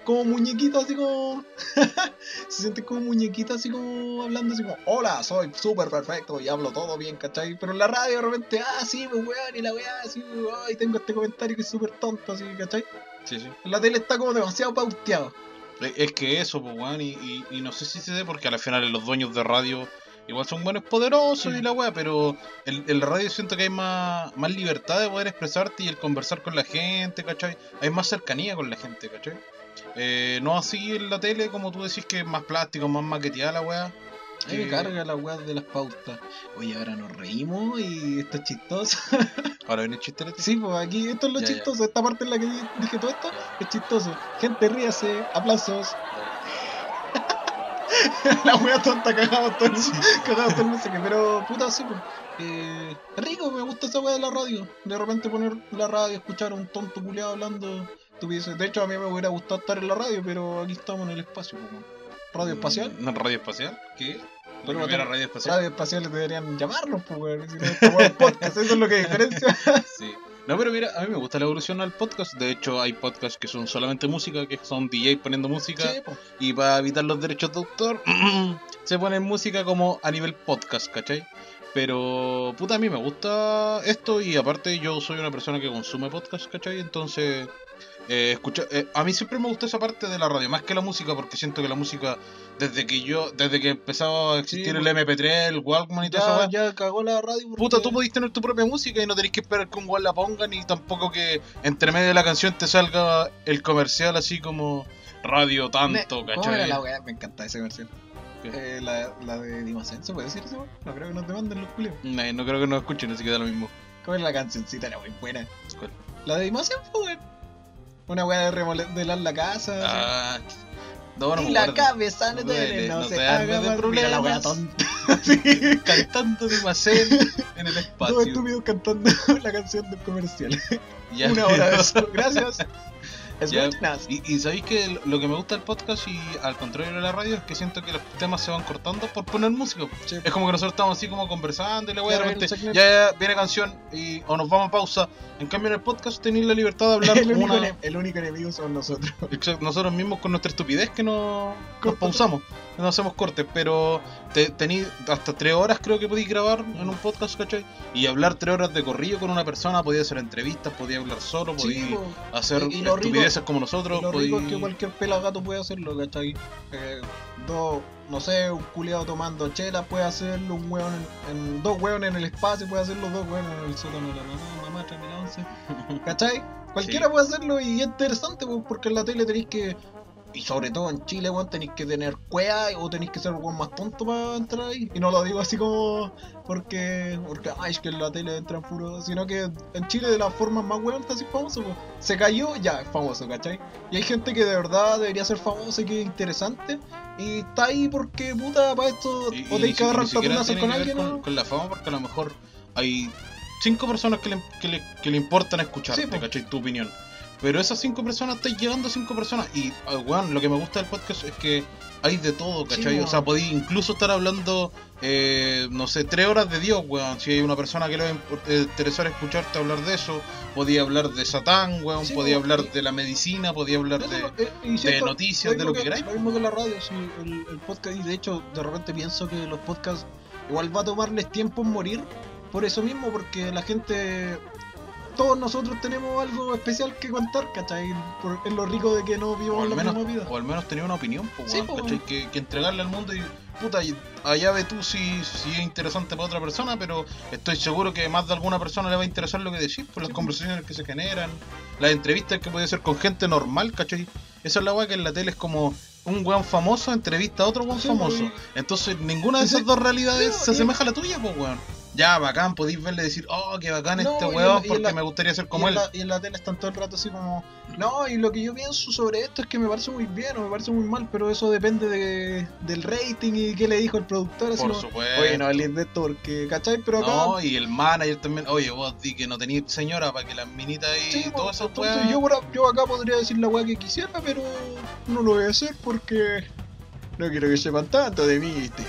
como muñequitos, así como. <laughs> se sienten como muñequitos, así como hablando, así como, hola, soy súper perfecto y hablo todo bien, ¿cachai? Pero en la radio de repente, ah, sí, pues weón, y la weá, así, ay, tengo este comentario que es súper tonto, así, ¿cachai? Sí, sí. La tele está como demasiado pauteado. Es- Es que eso, pues, weón, y, y, y no sé si se dé porque al final los dueños de radio igual son buenos poderosos Sí. y la weá, pero en, en la radio siento que hay más, más libertad de poder expresarte y el conversar con la gente, ¿cachai? Hay más cercanía con la gente, ¿cachai? Eh, no así en la tele, como tú decís, que es más plástico, más maqueteada la weá. A mí me que- carga la weá de las pautas. Oye, ahora nos reímos y esto es chistoso. <laughs> Ahora viene el chiste Sí, pues aquí esto es lo Ya, ya. chistoso. Esta parte en la que di- dije todo esto es chistoso. Gente, ríase, aplausos. <laughs> la wea tonta, cagamos todo el, <laughs> cagamos todo el mensaje. Pero puta, sí, pues. Eh, rico, me gusta esa wea de la radio. De repente poner la radio, escuchar a un tonto culiado hablando. De hecho, a mí me hubiera gustado estar en la radio, pero aquí estamos en el espacio. weón. Radio espacial. ¿No, radio espacial? ¿Qué? ¿La Pero no- radio espacial? Radio espaciales deberían llamarlos, pues. Si no, esta wea es podcast, eso es lo que diferencia. <laughs> Sí. No, pero mira, a mí me gusta la evolución al podcast. De hecho, hay podcasts que son solamente música, que son DJ poniendo música. Sí, pues. Y para evitar los derechos de autor, <clears throat> se pone música como a nivel podcast, ¿cachai? Pero, puta, a mí me gusta esto y aparte yo soy una persona que consume podcast, ¿cachai? Entonces, eh, escucha, eh, a mí siempre me gustó esa parte de la radio, más que la música, porque siento que la música, desde que yo, desde que empezaba a existir Sí, el pues. MP3, el Walkman y Ya, weá, ya cagó la radio. porque- Puta, tú podés tener tu propia música y no tenés que esperar que un weón la ponga, ni tampoco que entre medio de la canción te salga el comercial así como radio tanto, Me-. Me encanta versión. ¿Qué? Eh, la, la de Dimacen, ¿se puede decir eso? No creo que nos demanden los culios. No, no creo que nos escuchen, así que da lo mismo. ¿Cómo era la cancioncita? Era muy buena. ¿Cuál? La de Dimacen fue. Una weá de remodelar la casa. así. Ah, no, no y me la cabeza No duele, duele, no, no se haga de más. Mira la weá tonta. <laughs> <laughs> Sí. Cantando de Macel en el espacio. estúpidos cantando <laughs> la canción del comercial. Ya. Una hora de eso. Gracias. Ya, Escuchas. Y, y sabéis que lo que me gusta del podcast y al contrario de la radio es que siento que los temas se van cortando por poner música. Sí. Es como que nosotros estamos así como conversando y la wea de repente ya, ya viene canción y o nos vamos a pausa. En cambio en el podcast tenéis la libertad de hablar <laughs> El único, una- el único enemigo son nosotros. Exacto, nosotros mismos con nuestra estupidez que no nos pausamos, no hacemos cortes, pero te, tení hasta tres horas creo que podéis grabar en un podcast, ¿cachai? Y hablar tres horas de corrido con una persona, podía hacer entrevistas, podía hablar solo, podía Sí, hacer Y- y rico- estupideces como nosotros, Y lo rico es que cualquier pelagato puede hacerlo, ¿cachai? Eh, dos, no sé, un culiado tomando chela puede hacerlo, un hueón en, en- dos hueones en el espacio puede hacerlo, dos hueones en el sótano de la mamá, mamá. <laughs> ¿Cachai? Cualquiera Sí. puede hacerlo y es interesante porque en la tele tenéis que, y sobre todo en Chile, weón, tenéis que tener cuea o tenéis que ser weón más tonto para entrar ahí. Y no lo digo así como porque, porque ay, es que en la tele entran puro, sino que en Chile de la forma más weón está así famoso, se cayó, ya es famoso, ¿cachai? Y hay gente que de verdad debería ser famosa y que es interesante y está ahí porque puta para esto Y- o tenéis que agarrar tatunazos con alguien con, ¿no? con la fama, porque a lo mejor hay cinco personas que le, que le, que le importan escucharte, Sí. ¿cachai? Tu opinión. Pero esas cinco personas, estás llevando a cinco personas. Y, ah, weón, lo que me gusta del podcast es que hay de todo, Sí, ¿cachai? o sea, podéis incluso estar hablando, eh, no sé, tres horas de Dios, weón. Si hay una persona que le va a impor- eh, interesar escucharte hablar de eso, podía hablar de Satán, weón. Sí, podía weón, hablar de la medicina, podía hablar de... eh, noticias, de lo que queráis. Lo mismo que la radio, sí, el, el podcast. Y de hecho, de repente pienso que los podcasts igual va a tomarles tiempo en morir. Por eso mismo, porque la gente. Todos nosotros tenemos algo especial que contar, ¿cachai? Por, es lo rico de que no al, la menos, misma vida. o al menos tenía una opinión, po, Sí, weón, po, ¿cachai? weón. Que, que entregarle al mundo y puta, allá ve tú si, si es interesante para otra persona, pero estoy seguro que más de alguna persona le va a interesar lo que decís, por las Sí, po. conversaciones que se generan, las entrevistas que puede ser con gente normal, ¿cachai? Esa es la weá que en la tele es como un weón famoso entrevista a otro weón Sí, famoso. pues, Entonces ninguna de Sí, esas dos realidades sí, se asemeja a la tuya, pues weón. Ya, bacán, podéis verle decir, oh, qué bacán No, este weón, porque la- me gustaría ser como él. la, y en la tele están todo el rato así como, no, y lo que yo pienso sobre esto es que me parece muy bien o me parece muy mal, pero eso depende de, del rating y qué le dijo el productor. Así Por como, supuesto. Oye, no hables de esto porque, ¿cachai? Pero acá... No, y el manager también. Oye, vos di que no tenías señora para que las minitas Sí, y todas esas entonces weas. yo, yo acá podría decir la weá que quisiera, pero no lo voy a hacer porque no quiero que sepan tanto de mí. ¿viste?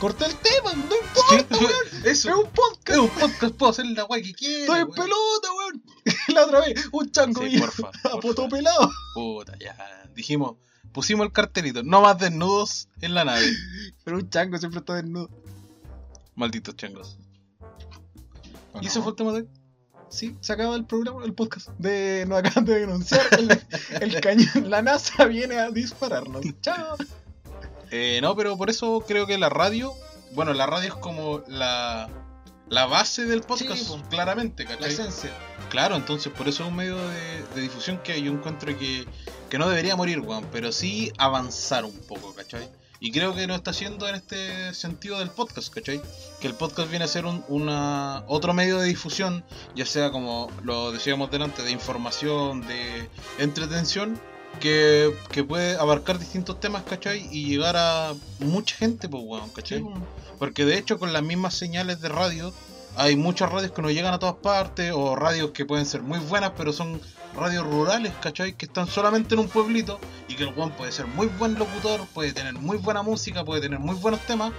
Corté el tema, no importa, weón. Eso. Es un podcast. Es un podcast, puedo hacer la wea que quiera. Estoy en pelota, weón. <laughs> La otra vez, un chango Sí, porfa, <laughs> porfa. pelado. Puta, ya. Dijimos, pusimos el cartelito. No más desnudos en la nave. <laughs> Pero un chango siempre está desnudo. Malditos changos. ¿O ¿Y ese fue el tema de? Sí, se acaba el programa, el podcast. De, nos acaban de denunciar el, el cañón. La NASA viene a dispararnos. Chao. Eh, no, pero por eso creo que la radio. Bueno, la radio es como la. La base del podcast, Sí, claramente, La ¿cachai? esencia. Claro, entonces por eso es un medio de, de difusión que yo encuentro que, que no debería morir, weón, pero sí avanzar un poco, ¿cachai? Y creo que lo está haciendo en este sentido del podcast, ¿cachai? Que el podcast viene a ser un, una, otro medio de difusión, ya sea como lo decíamos delante, de información, de entretención, que, que puede abarcar distintos temas, ¿cachai? Y llegar a mucha gente, pues, weón, ¿cachai? Sí, po. Porque de hecho con las mismas señales de radio hay muchas radios que no llegan a todas partes o radios que pueden ser muy buenas pero son radios rurales, ¿cachai? Que están solamente en un pueblito y que el weón puede ser muy buen locutor, puede tener muy buena música, puede tener muy buenos temas,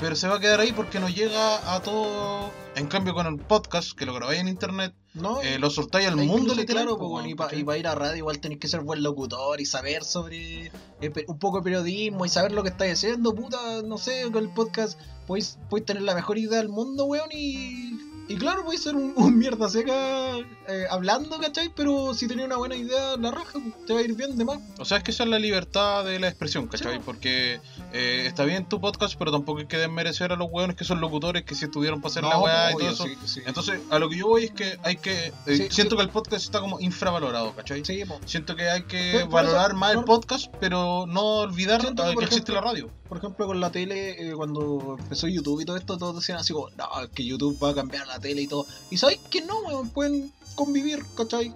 pero se va a quedar ahí porque no llega a todo... En cambio con el podcast, que lo grabáis en internet, No, eh, lo soltáis al mundo literal, claro, po, weón, y para ir a radio igual tenés que ser buen locutor y saber sobre eh, un poco de periodismo y saber lo que estáis haciendo, puta, no sé, con el podcast podéis, podéis tener la mejor idea del mundo, weón, y, y claro, podéis ser un, <laughs> un mierda seca eh, hablando, ¿cachai? Pero si tenéis una buena idea, la raja, pues, te va a ir bien de más. O sea, es que esa es la libertad de la expresión, ¿cachai? Sí. Porque eh, está bien tu podcast, pero tampoco hay que desmerecer a los weones que son locutores, que si estuvieron para hacer No, la weá y todo eso. sí, sí. Entonces, a lo que yo voy es que hay que. eh, siento que el podcast está como infravalorado, ¿cachai? Sí, po. Siento que hay que valorar eso- más el podcast, pero no olvidar que, existe la radio. Por ejemplo, con la tele, eh, cuando empezó YouTube y todo esto, todos decían así como, no, es que YouTube va a cambiar la tele y todo. Y sabéis que no, pueden convivir, ¿cachai?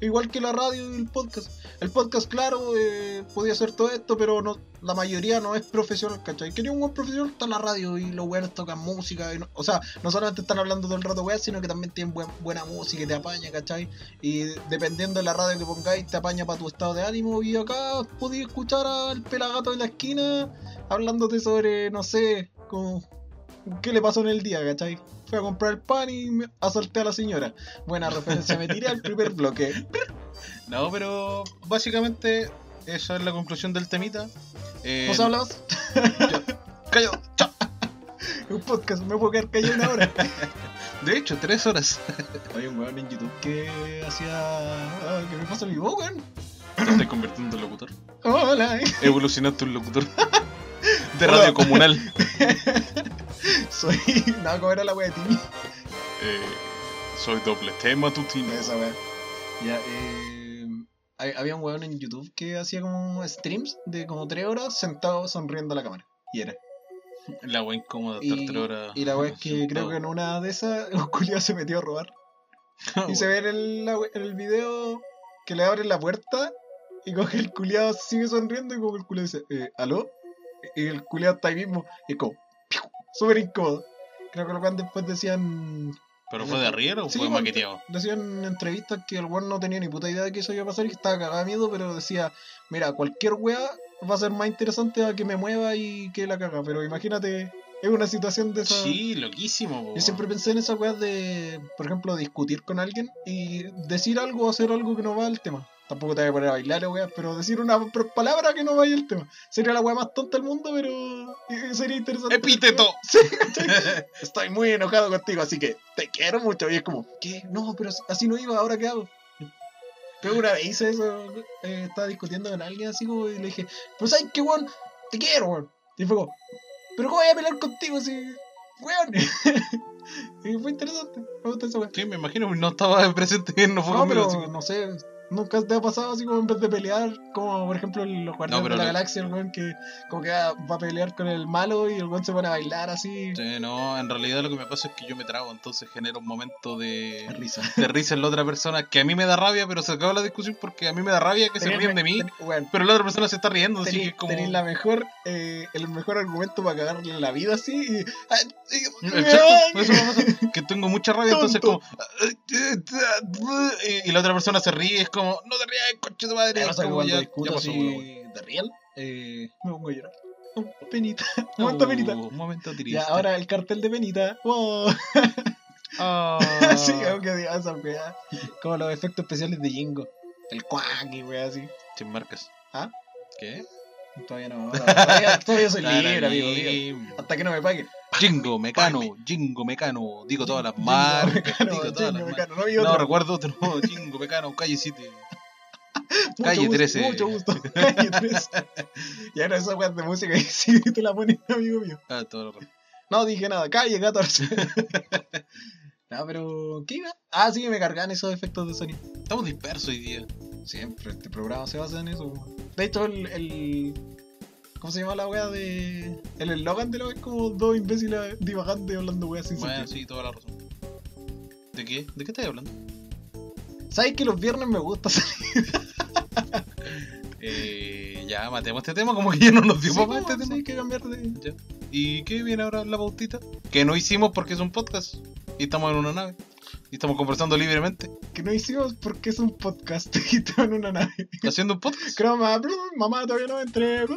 igual que la radio y el podcast. El podcast, claro, eh, podía hacer todo esto, pero no, la mayoría no es profesional, ¿cachai? Quería un buen profesional, está en la radio y los weones tocan música. o sea, no solamente están hablando todo el rato weas, sino que también tienen buen- buena música y te apaña, ¿cachai? Y dependiendo de la radio que pongáis, te apaña para tu estado de ánimo. Y acá podías escuchar al pelagato de la esquina hablándote sobre, no sé, como, qué le pasó en el día, ¿cachai? Fue a comprar el pan y me asalté a la señora. Buena referencia, me tiré al primer bloque. <laughs> No, pero básicamente esa es la conclusión del temita. Eh, ¿Vos hablabas? Callado, chao. <laughs> Un podcast, me puedo quedar callado una hora. <laughs> De hecho, tres horas. Hay un weón en YouTube que hacía. ah, que me pasa mi voz, weón. Te estás convirtiendo en locutor. Hola, eh. Evolucionaste un locutor. De Hola. radio comunal. <laughs> Soy. No, ¿cómo era la wea de Timmy? Eh, soy doble T matutino. Esa wea. Ya, eh. hay- Había un weón en YouTube que hacía como streams de como 3 horas sentado sonriendo a la cámara. Y era. La wea incómoda estar Y, tres horas. y la wea es que creo que en una de esas, <laughs> un culiao se metió a robar. Y se ve en el, la we- en el video que le abren la puerta y coge el culiado, sigue sonriendo y como el culiado dice, eh, ¿aló? Y el culiado está ahí mismo y es como. Súper incómodo. Creo que lo que después decían, ¿Pero fue de arriero o Sí, fue maqueteado? decían en entrevistas que el weón no tenía ni puta idea de que eso iba a pasar y que estaba cagado de miedo, pero decía, mira, cualquier wea va a ser más interesante a que me mueva y que la caga, pero imagínate, es una situación de esa... Sí, loquísimo. Yo siempre pensé en esas weas de, por ejemplo, discutir con alguien y decir algo o hacer algo que no va al tema. Tampoco te voy a poner a bailar weas, pero decir una palabra que no vaya al tema. Sería la wea más tonta del mundo, pero sería interesante. epíteto. <laughs> Sí. Estoy muy enojado contigo, así que te quiero mucho. Y es como, ¿qué? No, pero así no iba, ¿ahora qué hago? Pero una vez hice eso, eh, estaba discutiendo con alguien así como y le dije, pues ¿sabes qué, weón? Te quiero, weón. Y fue como, ¿pero cómo voy a pelear contigo si, weón? <laughs> y fue interesante, me gusta esa weón. Sí, me imagino, no estaba <laughs> presente, no fue No, conmigo. pero así que- no sé, nunca te ha pasado así como en vez de pelear, como por ejemplo en los guardianes de la galaxia, el weón que como que va a pelear con el malo y el weón se pone a bailar así. Sí, no, en realidad lo que me pasa es que yo me trago, entonces genera un momento de, Risa. de risa en la otra persona que a mí me da rabia, pero se acaba la discusión porque a mí me da rabia que se Tenés- ríen de mí, ten- pero la otra persona se está riendo, así que como... tenéis la mejor, eh, el mejor argumento para cagarle la vida así y. ah, Exacto, pasa, que tengo mucha rabia, entonces como... Y, <laughs> y la otra persona se ríe, es como, no te rías, coche de madre, que como, ya- ya pasó, de real, eh, me pongo a llorar. Oh, penita, <laughs> un momento Uh, penita. Un momento triste. Ya, ahora el cartel de penita. Wow. <laughs> Ah. sí, aunque diga esa weá. Como los efectos especiales de Jingo. El cuac y weá así. Sin marcas. ¿Ah? ¿Qué? Todavía no. Todavía, todavía soy libre, amigo. Hasta que no me paguen. Jingo Mecano. Jingo Mecano, digo todas las marcas, digo todas las marcas. No, recuerdo otro, Jingo Mecano, calle 7. <laughs> Mucho Calle gusto, 13. Mucho gusto. <laughs> Calle 13. y ahora esa weá de música y <laughs> sí te la pones, amigo mío. Ah, todo lo. No dije nada, calle 14. no, pero. ¿Qué iba? Ah, sí, me cargan esos efectos de sonido. Estamos dispersos hoy día. Siempre, este programa se basa en eso. De hecho, el, el- ¿Cómo se llama la wea de. El eslogan de lo es como dos imbéciles divagando y hablando weas sin Bueno, sentido. sí, toda la razón. ¿De qué? ¿De qué estás hablando? ¿Sabes que los viernes me gusta salir? <laughs> Eh, ya, matemos este tema, como que ya no nos dio Sí, para pues, este sí, tema. hay que cambiar de. Ya. ¿Y qué viene ahora la pautita? Que no hicimos porque es un podcast. Y estamos en una nave. Y estamos conversando libremente. Que no hicimos porque es un podcast <laughs> y en una nave. Haciendo un podcast. Croma, blu, mamá todavía no entré. blu.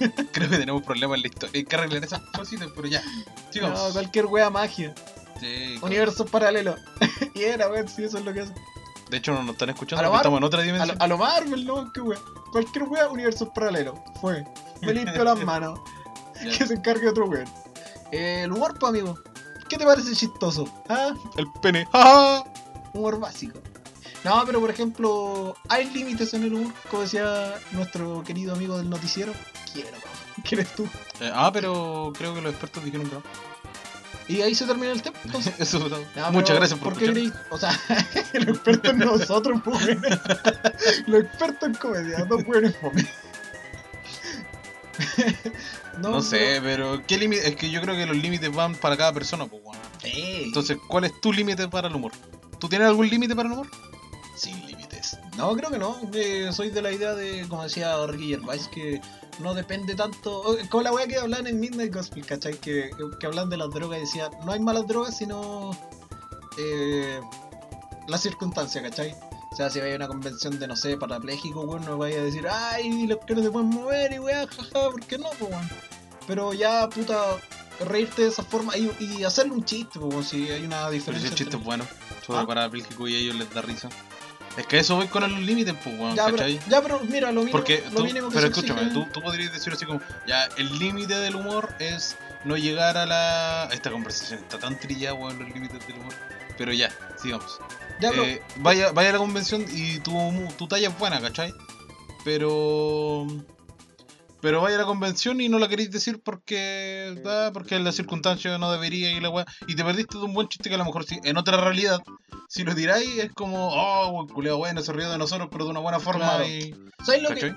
<laughs> Creo que tenemos problemas en la historia. Hay que arreglar esas cositas, pero ya. Sigamos. No, cualquier wea magia. Sí, Universo paralelo. <laughs> y era, weón, sí, eso es lo que hace. De hecho, no nos están escuchando A porque Mar- estamos en otra A dimensión. lo, a lo Marvel, no, qué wea. Cualquier wea, universo paralelo. Fue. Me limpio las manos. Ya. que se encargue otro weón. Eh, el humor, pues, amigo. ¿Qué te parece chistoso? ¿Ah? El pene. ¡Ah! Humor básico. No, pero por ejemplo, hay límites en el humor, como decía nuestro querido amigo del noticiero. ¿Quién era, papá? ¿Quién eres tú? Eh, ah, pero creo que los expertos dijeron que no. Y ahí se termina el tema. Entonces, <laughs> Eso. No, Muchas gracias por, qué escuchar. creí? O sea, <laughs> los expertos en nosotros, pues. <laughs> Los expertos en comedia, dos buenos fome. <laughs> No, sé, pero ¿qué límite? Es que yo creo que los límites van para cada persona, pues, bueno. Entonces, ¿cuál es tu límite para el humor? ¿Tú tienes algún límite para el humor? sin límites. No, creo que no. Eh, soy de la idea de, como decía Ricky Gervais, que no depende tanto. Con la weá que hablan en Midnight Gospel, ¿cachai? Que, que hablan de las drogas y decía, no hay malas drogas, sino. Eh, la circunstancia, ¿cachai? O sea, si hay una convención de, no sé, parapléjico, weón, no vaya a decir, ay, los que no se pueden mover y weá, jaja, ¿por qué no, pues, weón? Pero ya, puta, reírte de esa forma y, y hacerle un chiste, si hay una Pero diferencia. ese chiste es bueno. Sobre Ah. para Bélgico y a ellos les da risa. Es que eso voy con el límite, pues, weón, ya, pero, ¿cachai? ya, pero mira, lo mínimo, Porque lo tú, mínimo que pero escúchame, exige- tú, tú podrías decir así como, ya, el límite del humor es no llegar a la... Esta conversación está tan trillada, weón, los límites del humor. Pero ya, sigamos. Ya, Eh, vaya, vaya a la convención y tu, tu talla es buena, ¿cachai? Pero... Pero vaya a la convención y no la queréis decir porque ah, porque en la circunstancia no debería y la weá. Y te perdiste de un buen chiste que a lo mejor si, en otra realidad, si lo tiráis, es como, oh, weón, culiao, bueno, se ríe de nosotros, pero de una buena forma Claro. y. ¿Sabes lo, que.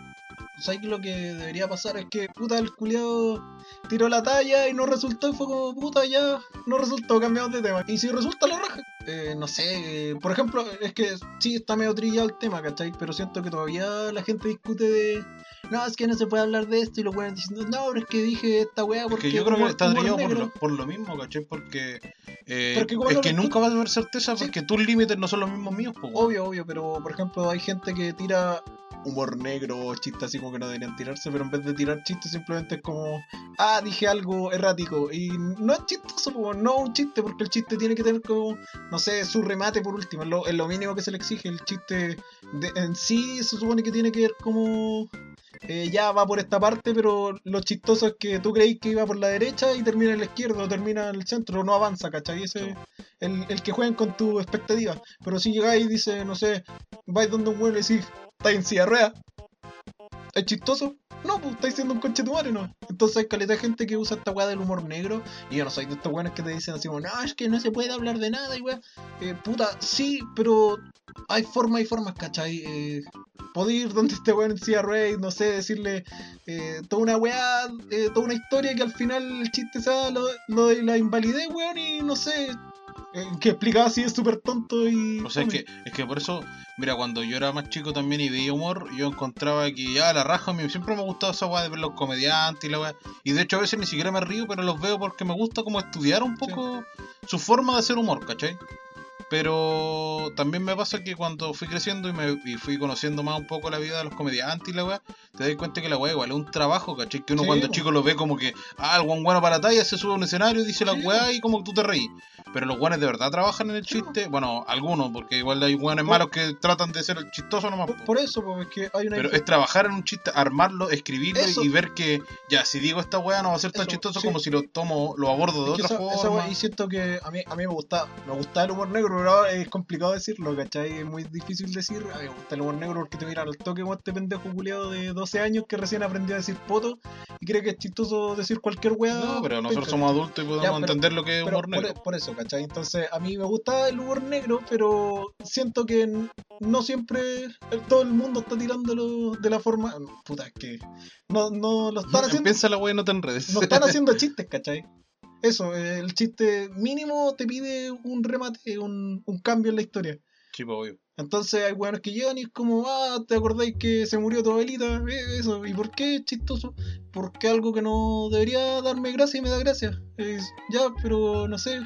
¿Sabes lo que debería pasar? Es que puta el culiado tiró la talla y no resultó y fue como puta ya no resultó, cambiamos de tema. Y si resulta la raja, eh, no sé, eh, por ejemplo, es que sí está medio trillado el tema, ¿cachai? Pero siento que todavía la gente discute de no, es que no se puede hablar de esto y los weones diciendo, no, pero es que dije esta weá porque Porque yo creo que está trillado por negro". lo, por lo mismo, ¿cachai? Porque, eh, Porque es que nunca vas a tener certeza Sí. porque tus límites no son los mismos míos, po. Obvio, obvio, pero por ejemplo hay gente que tira humor negro o chistes así como que no deberían tirarse, pero en vez de tirar chistes simplemente es como, ah, dije algo errático. Y no es chistoso, po, no un chiste, porque el chiste tiene que tener como, no sé, su remate por último, es lo, es lo mínimo que se le exige. El chiste de- en sí se supone que tiene que ver como... eh, ya va por esta parte, pero lo chistoso es que tú creís que iba por la derecha y termina en la izquierda o termina en el centro, no avanza, ¿cachai? Ese es el, el que juegan con tu expectativa. Pero si llegáis y dice, no sé, vais donde un huevo y decís, estáis en silla de ruedas, ¿es chistoso? No, pues estáis siendo un conche tu madre, ¿no? Entonces hay caleta de gente que usa esta weá del humor negro. Y yo no soy de estos weones que te dicen así como, no, es que no se puede hablar de nada y weá. Eh, puta, sí, pero hay formas y formas, ¿cachai? Eh, podéis ir donde este weón en silla no sé, decirle eh, toda una weá, eh, toda una historia que al final el chiste sea lo, lo de la invalidez, weón, y no sé. Eh, que explicaba así es súper tonto y. O sea, es que, es que por eso, mira, cuando yo era más chico también y veía humor, yo encontraba que ya la raja, a mí siempre me ha gustado esa weá de ver los comediantes y la weá. Y de hecho a veces ni siquiera me río, pero los veo porque me gusta como estudiar un poco su forma de hacer humor, ¿cachai? Pero también me pasa que cuando fui creciendo y, me, y fui conociendo más un poco la vida de los comediantes y la weá, te das cuenta que la weá igual es un trabajo, ¿cachai? Que uno Sí, cuando chico lo ve como que, ah, el guan bueno para la talla, se sube a un escenario, dice la Sí, weá y como que tú te reís. Pero los guanes de verdad trabajan en el chiste, bueno, algunos, porque igual hay guanes malos que tratan de ser chistoso nomás. Por, po. por eso, pues, es que hay una. Pero es trabajar en un chiste, armarlo, escribirlo Eso. y ver que, ya, si digo esta weá no va a ser tan Eso, chistoso sí. como si lo tomo, lo abordo de Es otra esa- esa forma. wea- y siento que a mí, a mí me gusta me gusta el humor negro, pero ahora es complicado decirlo, ¿cachai? Es muy difícil decir, a mí me gusta el humor negro porque te miran al toque como este pendejo culiado de 12 años que recién aprendió a decir poto y cree que es chistoso decir cualquier weá. No, pero nosotros penca. somos adultos y podemos Ya, pero- entender lo que es Pero humor por, negro. por eso, ¿cachai? Entonces, a mí me gusta el humor negro, pero siento que no siempre todo el mundo está tirándolo de la forma. Puta, es que no, no lo están haciendo. Piensa la weá y no te enredes. No están <laughs> haciendo chistes, ¿cachai? Eso, el chiste mínimo te pide un remate, un, un cambio en la historia. Sí, pues, obvio. Entonces hay weones que llegan y es como, ah, ¿te acordáis que se murió tu abuelita? Eh, Eso, ¿y por qué es chistoso? Porque algo que no debería darme gracia y me da gracia. Ya, pero no sé.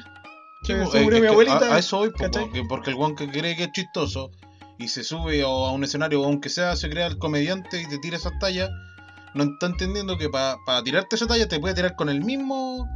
Eh, murió mi abuelita. A, a eso voy, porque, porque el guan que cree que es chistoso y se sube a, a un escenario, o aunque sea, se crea el comediante y te tira esas tallas, no está entendiendo que para tirarte esa talla te puede tirar con el mismo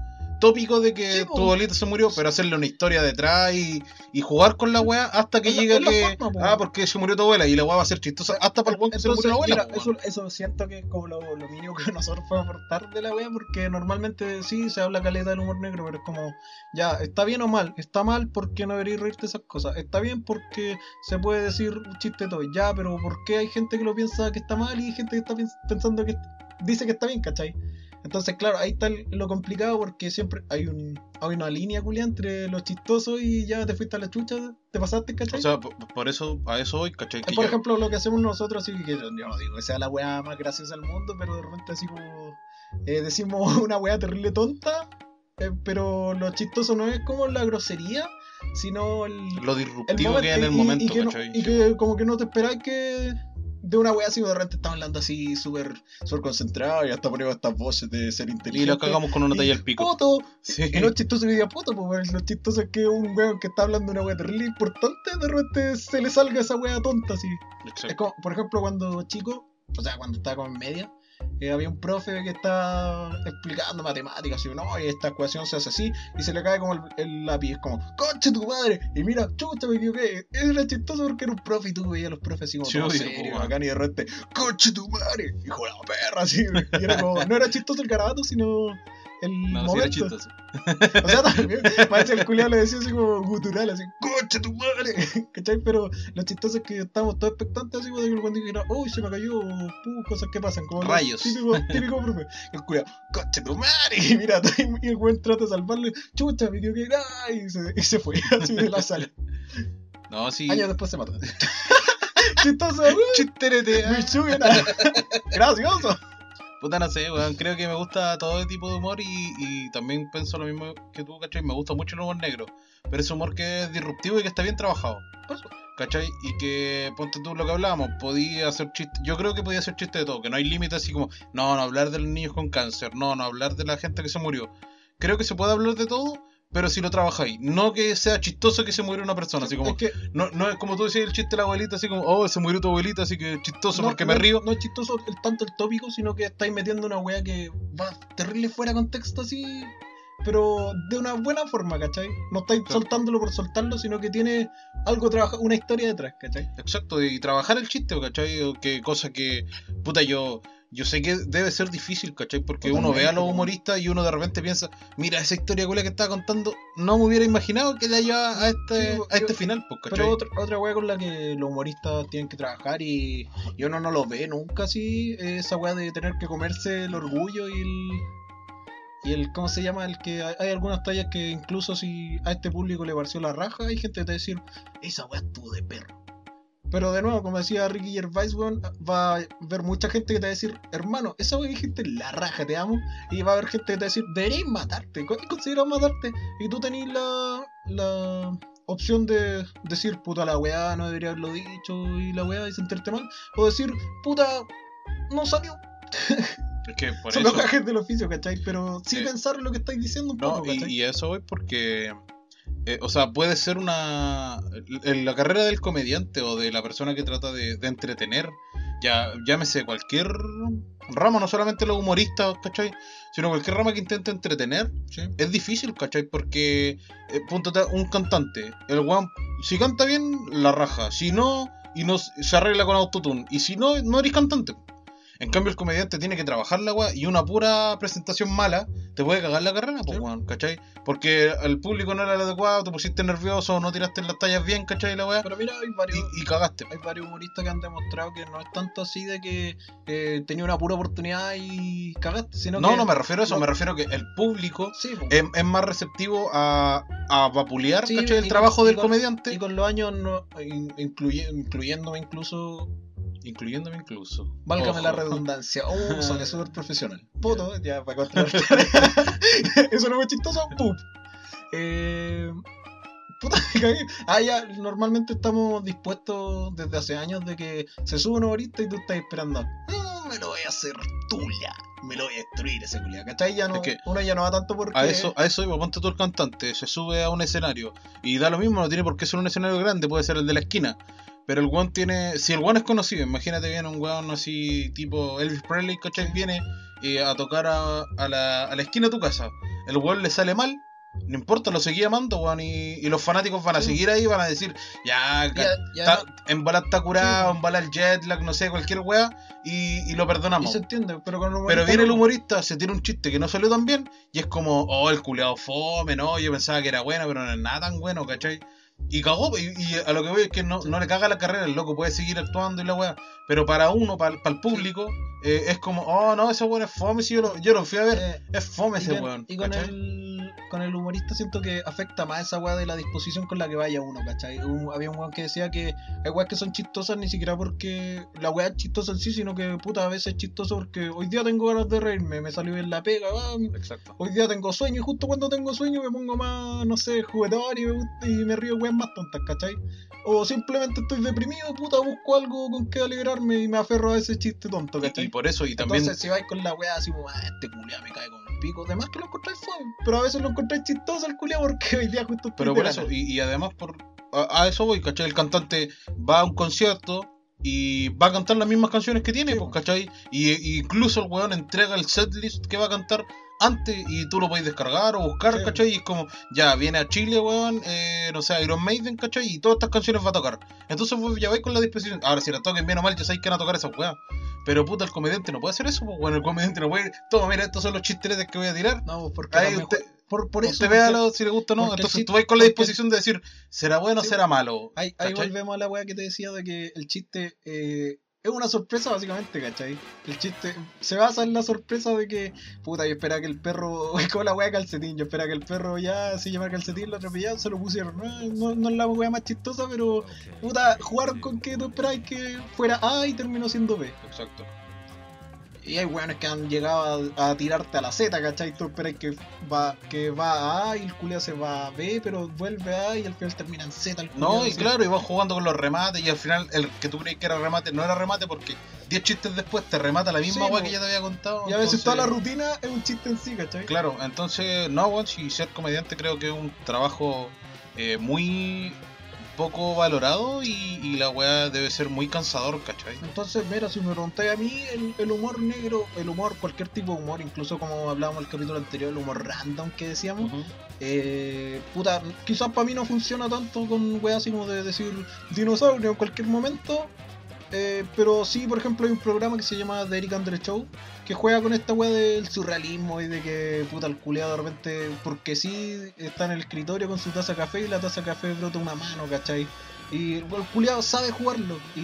tópico de que Sí, tu abuelita se murió, pero hacerle una historia detrás y, y jugar con la weá hasta que la que. forma, ah, porque se murió tu abuela y la weá va a ser chistosa hasta para el guan que se le murió la Entonces, abuela. mira, eso, eso siento que es como lo, lo mínimo que <laughs> nosotros podemos aportar de la wea, porque normalmente sí se habla caleta del humor negro, pero es como, ya, está bien o mal, está mal porque no deberías reírte esas cosas, está bien porque se puede decir un chiste todo, ya, pero ¿por qué hay gente que lo piensa que está mal y hay gente que está pens- pensando que dice que está bien, ¿cachai? Entonces, claro, ahí está lo complicado porque siempre hay un hay una línea culia entre lo chistoso y ya te fuiste a la chucha, te pasaste, ¿cachai? O sea, por, por eso, a eso voy, ¿cachai? Que por ejemplo, lo que hacemos nosotros, así que yo no digo que sea la weá más graciosa del mundo, pero de repente así como eh, decimos <laughs> una weá terrible tonta, eh, pero lo chistoso no es como la grosería, sino el, Lo disruptivo que hay en el momento, y, que no- ¿cachai? y que como que no te esperáis que de una wea así de repente estamos hablando así súper súper concentrado y hasta ponemos estas voces de ser Y inteligente lo cagamos con una talla al pico. poto Sí. y no es chistoso que diga poto pues lo chistoso es que un weón que está hablando de una wea terrible importante de repente se le salga esa wea tonta así es Exacto. como, por ejemplo, cuando chico, o sea, cuando estaba como en media, eh, había un profe que estaba explicando matemáticas, y no, y esta ecuación se hace así, y se le cae como el, el lápiz, como, ¡conche tu madre! Y mira, chucha, me equivoqué. Era chistoso porque era un profe y tú veías a los profes así como todo serio, po, bacán, y de repente, ¡conche tu madre! Hijo de la perra, así. Y era como, no era chistoso el garabato, sino el No, era momento. chistoso. O sea, también, <laughs> parece el culiado le decía así como gutural, así, ¡Concha tu madre! <laughs> ¿Cachai? Pero lo chistoso es que estábamos todos expectantes, así como de que el buen dijera, ¡Uy, se me cayó! ¡Puh! Cosas que pasan, como Rayos. Típico, típico profe. El culiado, ¡Concha tu madre! <laughs> Y mira, y el buen trata de salvarle, ¡Chucha, me equivoqué! ¡Ay! Y se, y se fue así de la sala. No, sí. Años después se mató. Chistoso. Chisterete. ¡Gracioso! Puta, no sé, weón. Creo que me gusta todo tipo de humor y, y también pienso lo mismo que tú, ¿cachai? Me gusta mucho el humor negro. Pero es humor que es disruptivo y que está bien trabajado. ¿Cachai? Y que, ponte tú lo que hablábamos, podía hacer chiste. Yo creo que podía hacer chiste de todo, que no hay límite así como, no, no hablar de los niños con cáncer, no, no hablar de la gente que se murió. Creo que se puede hablar de todo, pero si lo trabajáis. No que sea chistoso que se muriera una persona, así como, Es que no, no es como tú decías el chiste de la abuelita, así como, oh, se murió tu abuelita, así que chistoso porque me no- río. No es chistoso el, tanto el tópico, sino que estáis metiendo una wea que va terrible fuera de contexto así, pero de una buena forma, ¿cachai? No estáis Claro. soltándolo por soltarlo, sino que tiene algo trabajado, una historia detrás, ¿cachai? Exacto, y trabajar el chiste, ¿cachai? O Que cosa que, puta, yo yo sé que debe ser difícil, ¿cachai? Porque uno ve a los humoristas y uno de repente piensa, mira, esa historia culia que estaba contando, no me hubiera imaginado que de allá a este, Sí, po, a este yo- final, pues, ¿cachai? Pero otra, otra wea con la que los humoristas tienen que trabajar y, y uno no lo ve nunca así, es esa wea de tener que comerse el orgullo y el... Y el, ¿cómo se llama? El que hay, hay algunas tallas que incluso si a este público le pareció la raja, hay gente que te va a decir, esa wea estuvo de perro. Pero de nuevo, como decía Ricky Gervais, weón, va a haber mucha gente que te va a decir, hermano, esa que dijiste la raja, te amo. Y va a haber gente que te va a decir, deberías matarte, ¿qué consideras matarte? Y tú tenés la, la opción de decir, puta, la weá no debería haberlo dicho y la weá y sentirte mal. O decir, puta, no salió. <laughs> Es que por Son eso... los gajes del oficio, ¿cachai? Pero sin Sí. pensar en lo que estáis diciendo un No, poco, y, ¿cachai? y a eso voy porque, eh, o sea, puede ser una... En la carrera del comediante o de la persona que trata de, entretener, ya llámese cualquier rama, no solamente los humoristas, ¿cachai? Sino cualquier rama que intente entretener, Sí. es difícil, ¿cachai? Porque, eh, un cantante, el weón, si canta bien, la raja, si no, y no se arregla con autotune, y si no, no eres cantante. En cambio, el comediante tiene que trabajar la weá y una pura presentación mala te puede cagar la carrera, pues, weón, ¿cachai? Porque el público no era el adecuado, te pusiste nervioso, no tiraste las tallas bien, ¿cachai? La weá, Pero mira, hay varios, y, y cagaste. hay varios humoristas que han demostrado que no es tanto así de que eh, tenía una pura oportunidad y cagaste, sino No, que... no me refiero a eso, no- me refiero a que el público Sí, po. es, es más receptivo a, a vapulear, Sí, ¿cachai? El trabajo con- y del con- comediante. Y con los años, no, incluye- incluyéndome incluso, Incluyéndome incluso. válgame Ojo. la redundancia, <laughs> oh, soné súper profesional. Puto, ya para contrarrestar. <laughs> Eso no fue chistoso, ¡pum! Eh, puta, <laughs> me cagué. Ah, ya, normalmente estamos dispuestos desde hace años de que se sube un humorista y tú estás esperando. "No, me lo voy a hacer tuya, me lo voy a destruir ese culiao, ¿cachai? Ya no, Es que uno ya no va tanto porque. A eso, a eso iba, ponte tú el cantante, se sube a un escenario y da lo mismo, no tiene por qué ser un escenario grande, puede ser el de la esquina. Pero el weón tiene, si el weón es conocido, imagínate bien un weón así tipo Elvis Presley, ¿cachai? Viene eh, a tocar a, a la, a la esquina de tu casa. El weón le sale mal, no importa, lo seguía amando, weón, y, y los fanáticos van a seguir ahí, van a decir, ya, Ya- ya está- no- en bala está curado, en bala el jet lag, no sé, cualquier weá, y, y lo y perdonamos. se entiende, pero con el Pero viene el humorista, se tiene un chiste que no salió tan bien y es como, oh, el culeado fome, no, yo pensaba que era bueno, pero no es nada tan bueno, ¿cachai? Y cagó, y, y a lo que voy es que no, no le caga la carrera, el loco puede seguir actuando y la weá. Pero para uno, para, el público, eh, es como, oh, no, ese weón es fome, si yo lo, yo lo fui a ver, Eh, es fome ese weón. Y con ¿cachai? el, con el humorista siento que afecta más esa weá de la disposición con la que vaya uno, ¿cachai? Un- había un weón que decía que hay weas que son chistosas ni siquiera porque la weá es chistosa en sí, sino que puta a veces es chistoso porque hoy día tengo ganas de reírme, me salió bien la pega, ah, Exacto. hoy día tengo sueño y justo cuando tengo sueño me pongo más, no sé, juguetón y me, gusta- y me río weas más tontas, ¿cachai? O simplemente estoy deprimido, puta, busco algo con que alegrarme y me aferro a ese chiste tonto, Y, ¿cachai? y por eso, y también. Entonces, si vais con la weá así como, ah, este culiao me cae con pico, además que lo encontráis fome, pero a veces lo encontráis chistoso el culiao porque <laughs> hoy día justo Pero por eso, y, y además por a, a eso voy, ¿cachai? El cantante va a un concierto y va a cantar las mismas canciones que tiene, Sí, pues. ¿cachai? Y, y incluso el weón entrega el setlist que va a cantar antes y tú lo puedes descargar o buscar, Sí. ¿cachai? Y es como, ya, viene a Chile, weón, eh, no sé, Iron Maiden, ¿cachai? Y todas estas canciones va a tocar. Entonces vos ya vais con la disposición. Ahora, si la toquen bien o mal, ya sabéis que van a tocar esas weas. Pero puta, el comediante no puede hacer eso, pues, bueno, el comediante no puede toma, mira, estos son los chisteretes que voy a tirar. No, porque Ahí lo mejor- usted- por, por eso. Usted porque véalo si le gusta o no. porque Entonces chiste- tú vas con la porque- disposición de decir, ¿será bueno o Sí, será malo? Ahí, ahí volvemos a la weá que te decía de que el chiste eh, es una sorpresa básicamente, ¿cachai? El chiste se basa en la sorpresa de que, puta, yo esperaba que el perro, <laughs> como la de calcetín, yo esperaba que el perro ya se llama calcetín, lo atropellaron, se lo pusieron, no, no, no es la weá más chistosa, pero, puta, jugaron con que tú esperabas que fuera A y terminó siendo B. Exacto. Y hay weones que han llegado a, a tirarte a la Z, ¿cachai? Tú esperas que va, que va a A y el culiao se va a B, pero vuelve a A y al final termina en Z. El No, y claro, y vas jugando con los remates y al final el que tú crees que era remate no era remate porque 10 chistes después te remata la misma Sí, weá que ya te había contado. Y a veces entonces- toda la rutina es un chiste en sí, ¿cachai? Claro, entonces, no, weón, si ser comediante creo que es un trabajo eh, muy poco valorado y, y la weá debe ser muy cansador, ¿cachai? Entonces, mira, si me preguntáis a mí, el, el humor negro, el humor, cualquier tipo de humor, incluso como hablábamos en el capítulo anterior, el humor random que decíamos, eh, puta, quizás para mí no funciona tanto con weas así como de decir dinosaurio en cualquier momento, eh, pero sí, por ejemplo, hay un programa que se llama The Eric Andre Show, que juega con esta wea del surrealismo y de que, puta, el culeado de repente, porque sí, está en el escritorio con su taza de café y la taza de café brota una mano, ¿cachai? Y el culiado sabe jugarlo. Y,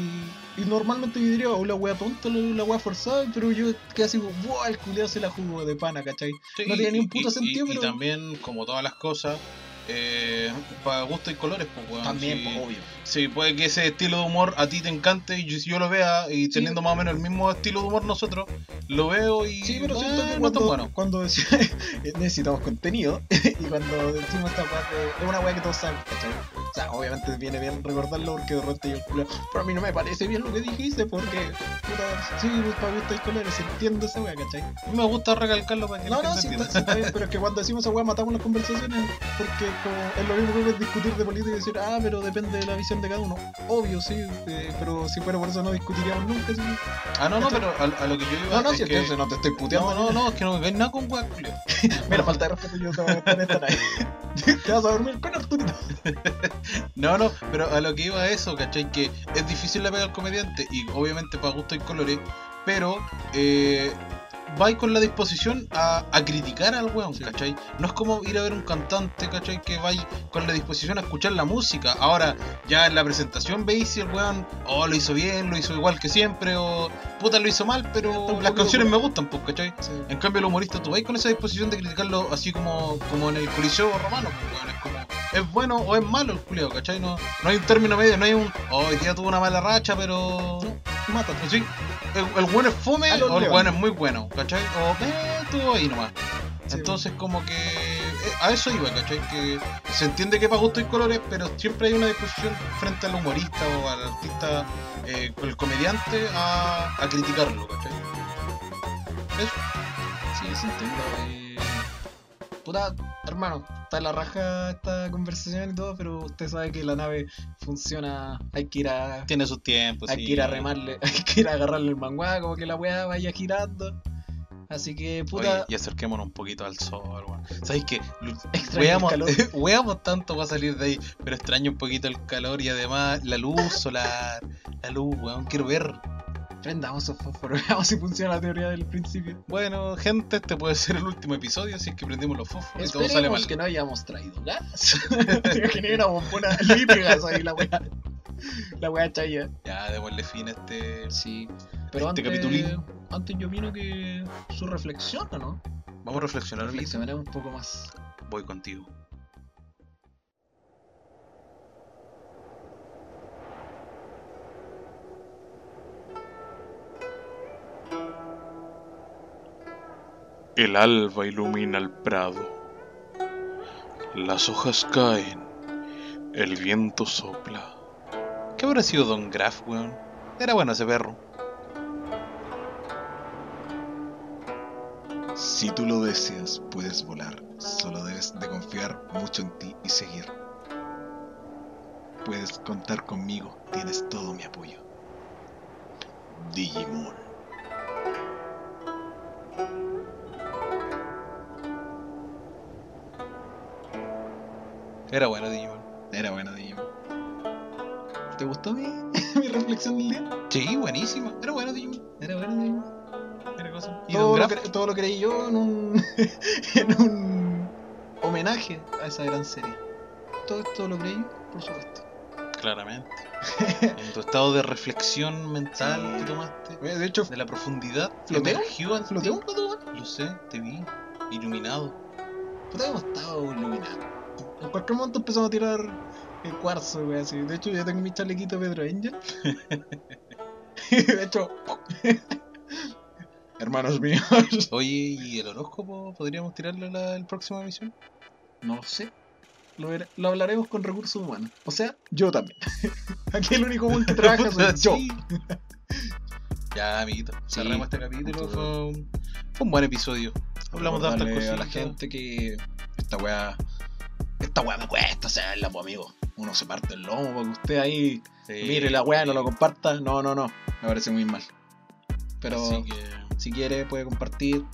y normalmente yo diría, oh, la wea tonta, la, wea forzada, pero yo así como, wow, el culiado se la jugó de pana, ¿cachai? Sí, No tiene ni un puto y- sentido, y, pero- Y también, como todas las cosas, eh, para gusto y colores, pues, weón. También, sí. pues, obvio. Sí, puede que ese estilo de humor a ti te encante y yo, yo lo vea y teniendo más o menos el mismo estilo de humor nosotros, lo veo y Sí, pero eh, siento que cuando, bueno. cuando decimos <laughs> necesitamos contenido <laughs> y cuando decimos esta parte es una weá que todos saben, ¿cachai? O sea, obviamente viene bien recordarlo porque de repente yo, pero a mí no me parece bien lo que dijiste porque, puta, sí, pues, para gusto y colores, entiendo esa weá, ¿cachai? Me gusta recalcarlo para que No, la no, gente sí, está, sí, está bien, pero es que cuando decimos esa weá matamos las conversaciones porque como, es lo mismo que discutir de política y decir, ah, pero depende de la visión de cada uno. Obvio, sí, eh, pero si fuera por eso no discutiríamos nunca. ¿sí? Ah, no, no, pero a, a lo que yo iba No, no, es si que... entonces no te estoy puteando. No, no, no, es que no me caes nada con Julio. <laughs> Mira, falta de respeto, yo te voy a estar nave. <laughs> Te vas a dormir con Arturito. <laughs> No, no, pero a lo que iba eso, ¿cachai? Que es difícil la pega al comediante y obviamente para gusto y colores, pero eh, vais con la disposición a, a criticar al weón, ¿cachai? No es como ir a ver un cantante, ¿cachai? Que vais con la disposición a escuchar la música. Ahora, ya en la presentación veis si el weón, oh, lo hizo bien, lo hizo igual que siempre, o puta, lo hizo mal, pero las canciones me gustan, pues, ¿cachai? En cambio, el humorista, tú vais con esa disposición de criticarlo así como, como en el Coliseo romano, pues, weón, es como, ¿es bueno o es malo el culeo, cachai? No, no hay un término medio, no hay un, oh, hoy día tuvo una mala racha, pero. Mátate. Sí, el, el bueno es fome o el bueno es muy bueno, ¿cachai? O, eh, estuvo ahí nomás. Sí, Entonces, como que eh, a eso iba, ¿cachai? Que se entiende que para gusto y colores, pero siempre hay una disposición frente al humorista o al artista, eh, el comediante, a, a criticarlo, ¿cachai? Eso. Sí, sí, entiendo. Puta, hermano, está la raja esta conversación y todo, pero usted sabe que la nave funciona. Hay que ir a. Tiene sus tiempos. hay sí. que ir a remarle, <laughs> hay que ir a agarrarle el manguá, como que la weá vaya girando. Así que, Oye, puta, y acerquémonos un poquito al sol, weón. ¿Sabéis que extraño el Weamos, <laughs> weamos tanto para salir de ahí, pero extraño un poquito el calor y además la luz solar, la luz, weón, quiero ver. Prendamos esos fósforos, <laughs> veamos si funciona la teoría del principio. Bueno, gente, este puede ser el último episodio, así es que prendimos los fósforos y todo sale mal. Que no hayamos traído gas. <laughs> <laughs> que ni una bombona lípidas ahí la weá. La weá chaya. Ya, démosle fin a este. Sí. Pero Este antes, capitulín. antes yo opino que su reflexión, ¿o no? Vamos a reflexionar, Luis. Reflexionemos un poco más. voy contigo. El alba ilumina el prado. Las hojas caen. El viento sopla. ¿Qué habrá sido Don Graf, weón? Era bueno ese perro. Si tú lo deseas, puedes volar. Solo debes de confiar mucho en ti y seguir. Puedes contar conmigo, tienes todo mi apoyo. Digimon. Era bueno Digimon. Era bueno Digimon. ¿Te gustó mi, <laughs> mi reflexión del día? Sí, buenísimo. Era bueno Digimon. Era bueno Digimon. Era cosa. ¿Y Todo lo, cre- todo lo creí yo en un, <laughs> en un homenaje a esa gran serie. Todo esto lo creí yo, por supuesto. Claramente. <laughs> en tu estado de reflexión mental que tomaste, De hecho, de la profundidad, ¿Floteo? ¿Floteo weón? Lo sé, te vi, iluminado. Puta, hemos estado iluminados. En cualquier momento empezamos a tirar el cuarzo, wey, así. De hecho, ya tengo mi chalequito Pedro Angel. <laughs> de hecho, <laughs> hermanos míos, Oye, ¿y el horóscopo podríamos tirarle a la, la próxima emisión? no sé. Lo, hablaremos con recursos humanos. O sea, yo también. <laughs> Aquí el único buen que trabaja soy yo. Ya, amiguito, Sí. cerremos este capítulo. Fue un, buen episodio. Hablamos de hartas cosas. a la gente que esta weá. Esta weá me cuesta hacerla, pues amigo. Uno se parte el lomo para que usted ahí mire la weá, no lo comparta. No, no, no. Me parece muy mal. Pero que, si quiere puede compartir.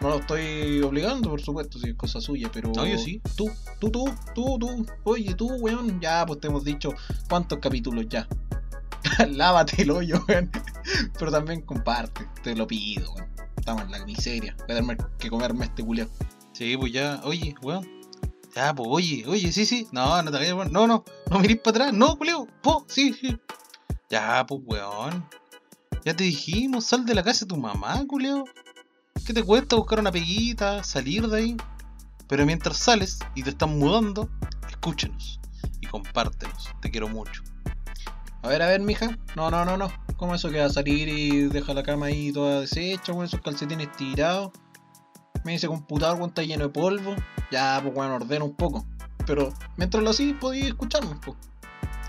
No lo estoy obligando, por supuesto, si es cosa suya, pero. No, yo sí. Tú, tú, tú, tú, tú. Oye, tú, weón. Ya, pues te hemos dicho cuántos capítulos ya. <laughs> Lávate el hoyo, weón. <laughs> Pero también comparte, te lo pido, weón. Estamos en la miseria. Voy a tener que comerme este culiao. Sí, pues ya, oye, weón. Ya, pues, oye, oye, sí, sí. No, no te vayas. No, no, no mirís para atrás. No, culeo. Po, sí, sí. Ya, pues, weón. Ya te dijimos, sal de la casa de tu mamá, culeo. ¿Qué te cuesta buscar una peguita, salir de ahí? Pero mientras sales y te están mudando, escúchenos y compártenos. Te quiero mucho. A ver, a ver, mija. No, no, no, no. ¿Cómo eso que va a salir y deja la cama ahí toda deshecha, con esos calcetines tirados? Me dice computador, weón, está lleno de polvo. Ya, pues, weón, ordena un poco. Pero mientras lo así, podéis escucharnos, pues.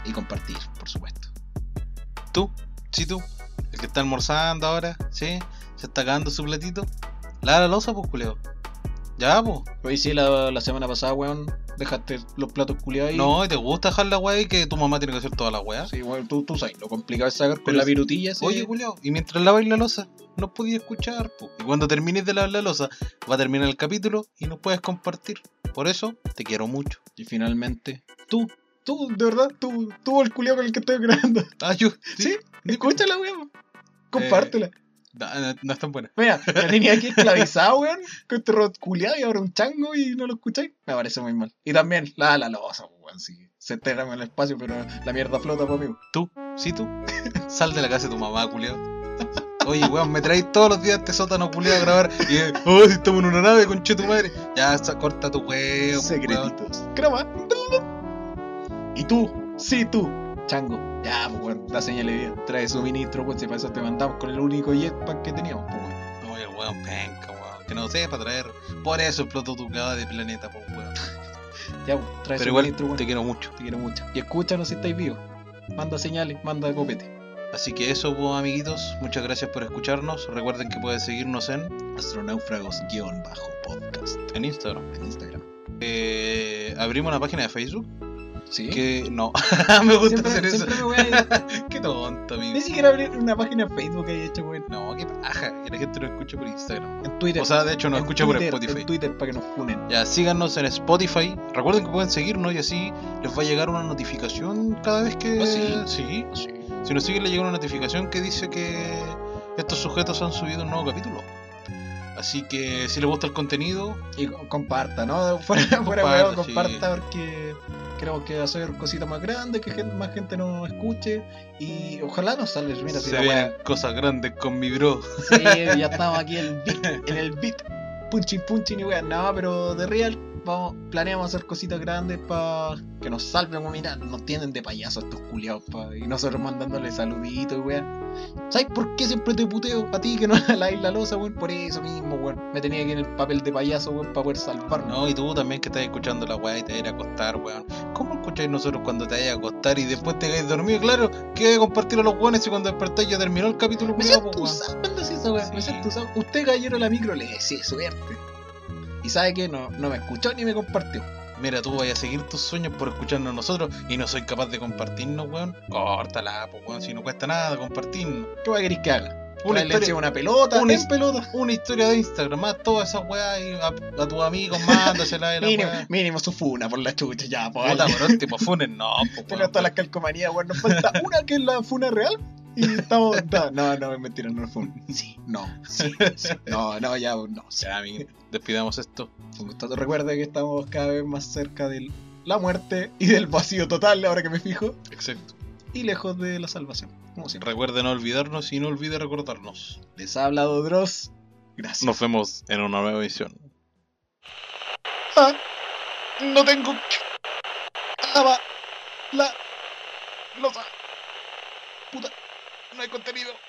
Y compartir, por supuesto. Tú, sí, tú. El que está almorzando ahora, sí. Se está cagando su platito. Lava la losa, pues, culeo. Ya, pues. Hoy sí, la, la semana pasada, weón, dejaste los platos culiados ahí. No, ¿y te gusta dejar la weá y que tu mamá tiene que hacer toda la weá? Sí, weón, tú, tú sabes, lo complicado es sacar con Pero la virutilla. sí. Oye, culiao, y mientras lavas la losa, nos podías escuchar, po. Y cuando termines de lavar la losa, va a terminar el capítulo y nos puedes compartir. Por eso, te quiero mucho. Y finalmente, tú, tú, de verdad, tú, tú el culiao con el que estoy grabando. Ah, yo. Sí, escúchala, weón. Compártela. No, no, no es tan buena. Mira, <laughs> me tenía aquí esclavizado, weón, con este robot culiado y ahora un chango y no lo escucháis. Me parece muy mal. Y también, la la losa, weón, sí. Se enterra en el espacio, pero la mierda flota, pues, amigo. Tú, sí, tú. <laughs> Sal de la casa de tu mamá, culiao. <laughs> Oye, weón, me traes todos los días este sótano culiao a grabar. Y, eh, oh, si estamos en una nave, conche tu madre. Ya, corta tu weón. Secretitos. Croma. Y tú, sí, tú, chango. Ya, pues, weón, la señal de vida. Trae suministro, pues, si para eso te mandamos con el único jetpack que teníamos, pues, weón. Oye, weón, penca, weón. Que no sepa traer. Por eso explotó tu cagada de planeta, pues, weón. Ya, pues, trae Pero igual, suministro, weón. te quiero mucho. Te quiero mucho. Y escúchanos si estáis vivos. Manda señales, manda copete. Así que eso, pues, amiguitos. Muchas gracias por escucharnos. Recuerden que pueden seguirnos en, Astronáufragos-podcast en Instagram. en Instagram. Eh, abrimos una página de Facebook. ¿Sí? Que no, <laughs> me gusta Siempre- hacer eso. me <laughs> Qué tonto, amigo. Ni siquiera abrir una página de Facebook haya hecho, weón. No, qué paja. Que la gente nos escuche por Instagram. En Twitter. O sea, de hecho, nos escucha por Spotify. En Twitter para que nos funen. Ya, síganos en Spotify. Recuerden que pueden seguirnos y así les va a llegar una notificación cada vez que. ¿Ah, sí? Sí. Sí. Si nos siguen, le llega una notificación que dice que estos sujetos han subido un nuevo capítulo. Así que si les gusta el contenido, Y co- comparta, ¿no? Fuera, fuera Comparta, weón, sí. comparta porque queremos que hacer cositas más grandes, que más gente nos escuche. Y ojalá nos salga. Mira, si se ven weá- cosas grandes con mi bro. Sí, ya <laughs> estamos aquí en el beat, en el beat. Punchin punchin y weón. No, pero de real, vamos, planeamos hacer cositas grandes para que nos salven. Mira, nos tienen de payaso estos culiados, pa. Y nosotros mandándole saluditos, weón. ¿Sabes por qué siempre te puteo a ti que no <laughs> la la losa, weón? Por eso mismo, weón. Me tenía que ir en el papel de payaso, weón, para poder salvarnos. No, y tú también que estás escuchando la weá y te vas a ir a acostar, weón. ¿Cómo escucháis nosotros cuando te vayas a acostar y después te quedáis dormido? Claro, que vais a compartir a los weones y cuando despertáis ya terminó el capítulo, Me siento usado weá. Me siento usado. Usted, caballero de la micro, le decía suerte. Y sabe que no, no me escuchó ni me compartió. Mira, tú vayas a seguir tus sueños por escucharnos nosotros y no soy capaz de compartirnos, weón. Córtala, pues, weón, si no cuesta nada compartirnos. ¿Qué va a querer que haga? Una historia- encima una pelota, una en pelota. Una historia de Instagram, más todas esas weas y a, a tus amigos, mándasela y la Mínimo, wea. mínimo su funa por la chucha, ya, po. Puta, por tipo funen, no, pues, <laughs> Tengo todas las calcomanías, weón. Nos falta una que es la funa real. <laughs> Y estamos. <laughs> No, no, es mentira, no es funa. Sí, no, sí, sí. No, no, ya, no. Sí. Ya, amiguito, despidamos esto. Un gusto. Recuerde que estamos cada vez más cerca de la muerte y del vacío total, ahora que me fijo. Exacto. Y lejos de la salvación, como siempre. Recuerden no olvidarnos y no olvide recordarnos. Les ha hablado Dross. Gracias. Nos vemos en una nueva edición. Ah, no tengo. Lava. La. Losa. Puta. No hay contenido.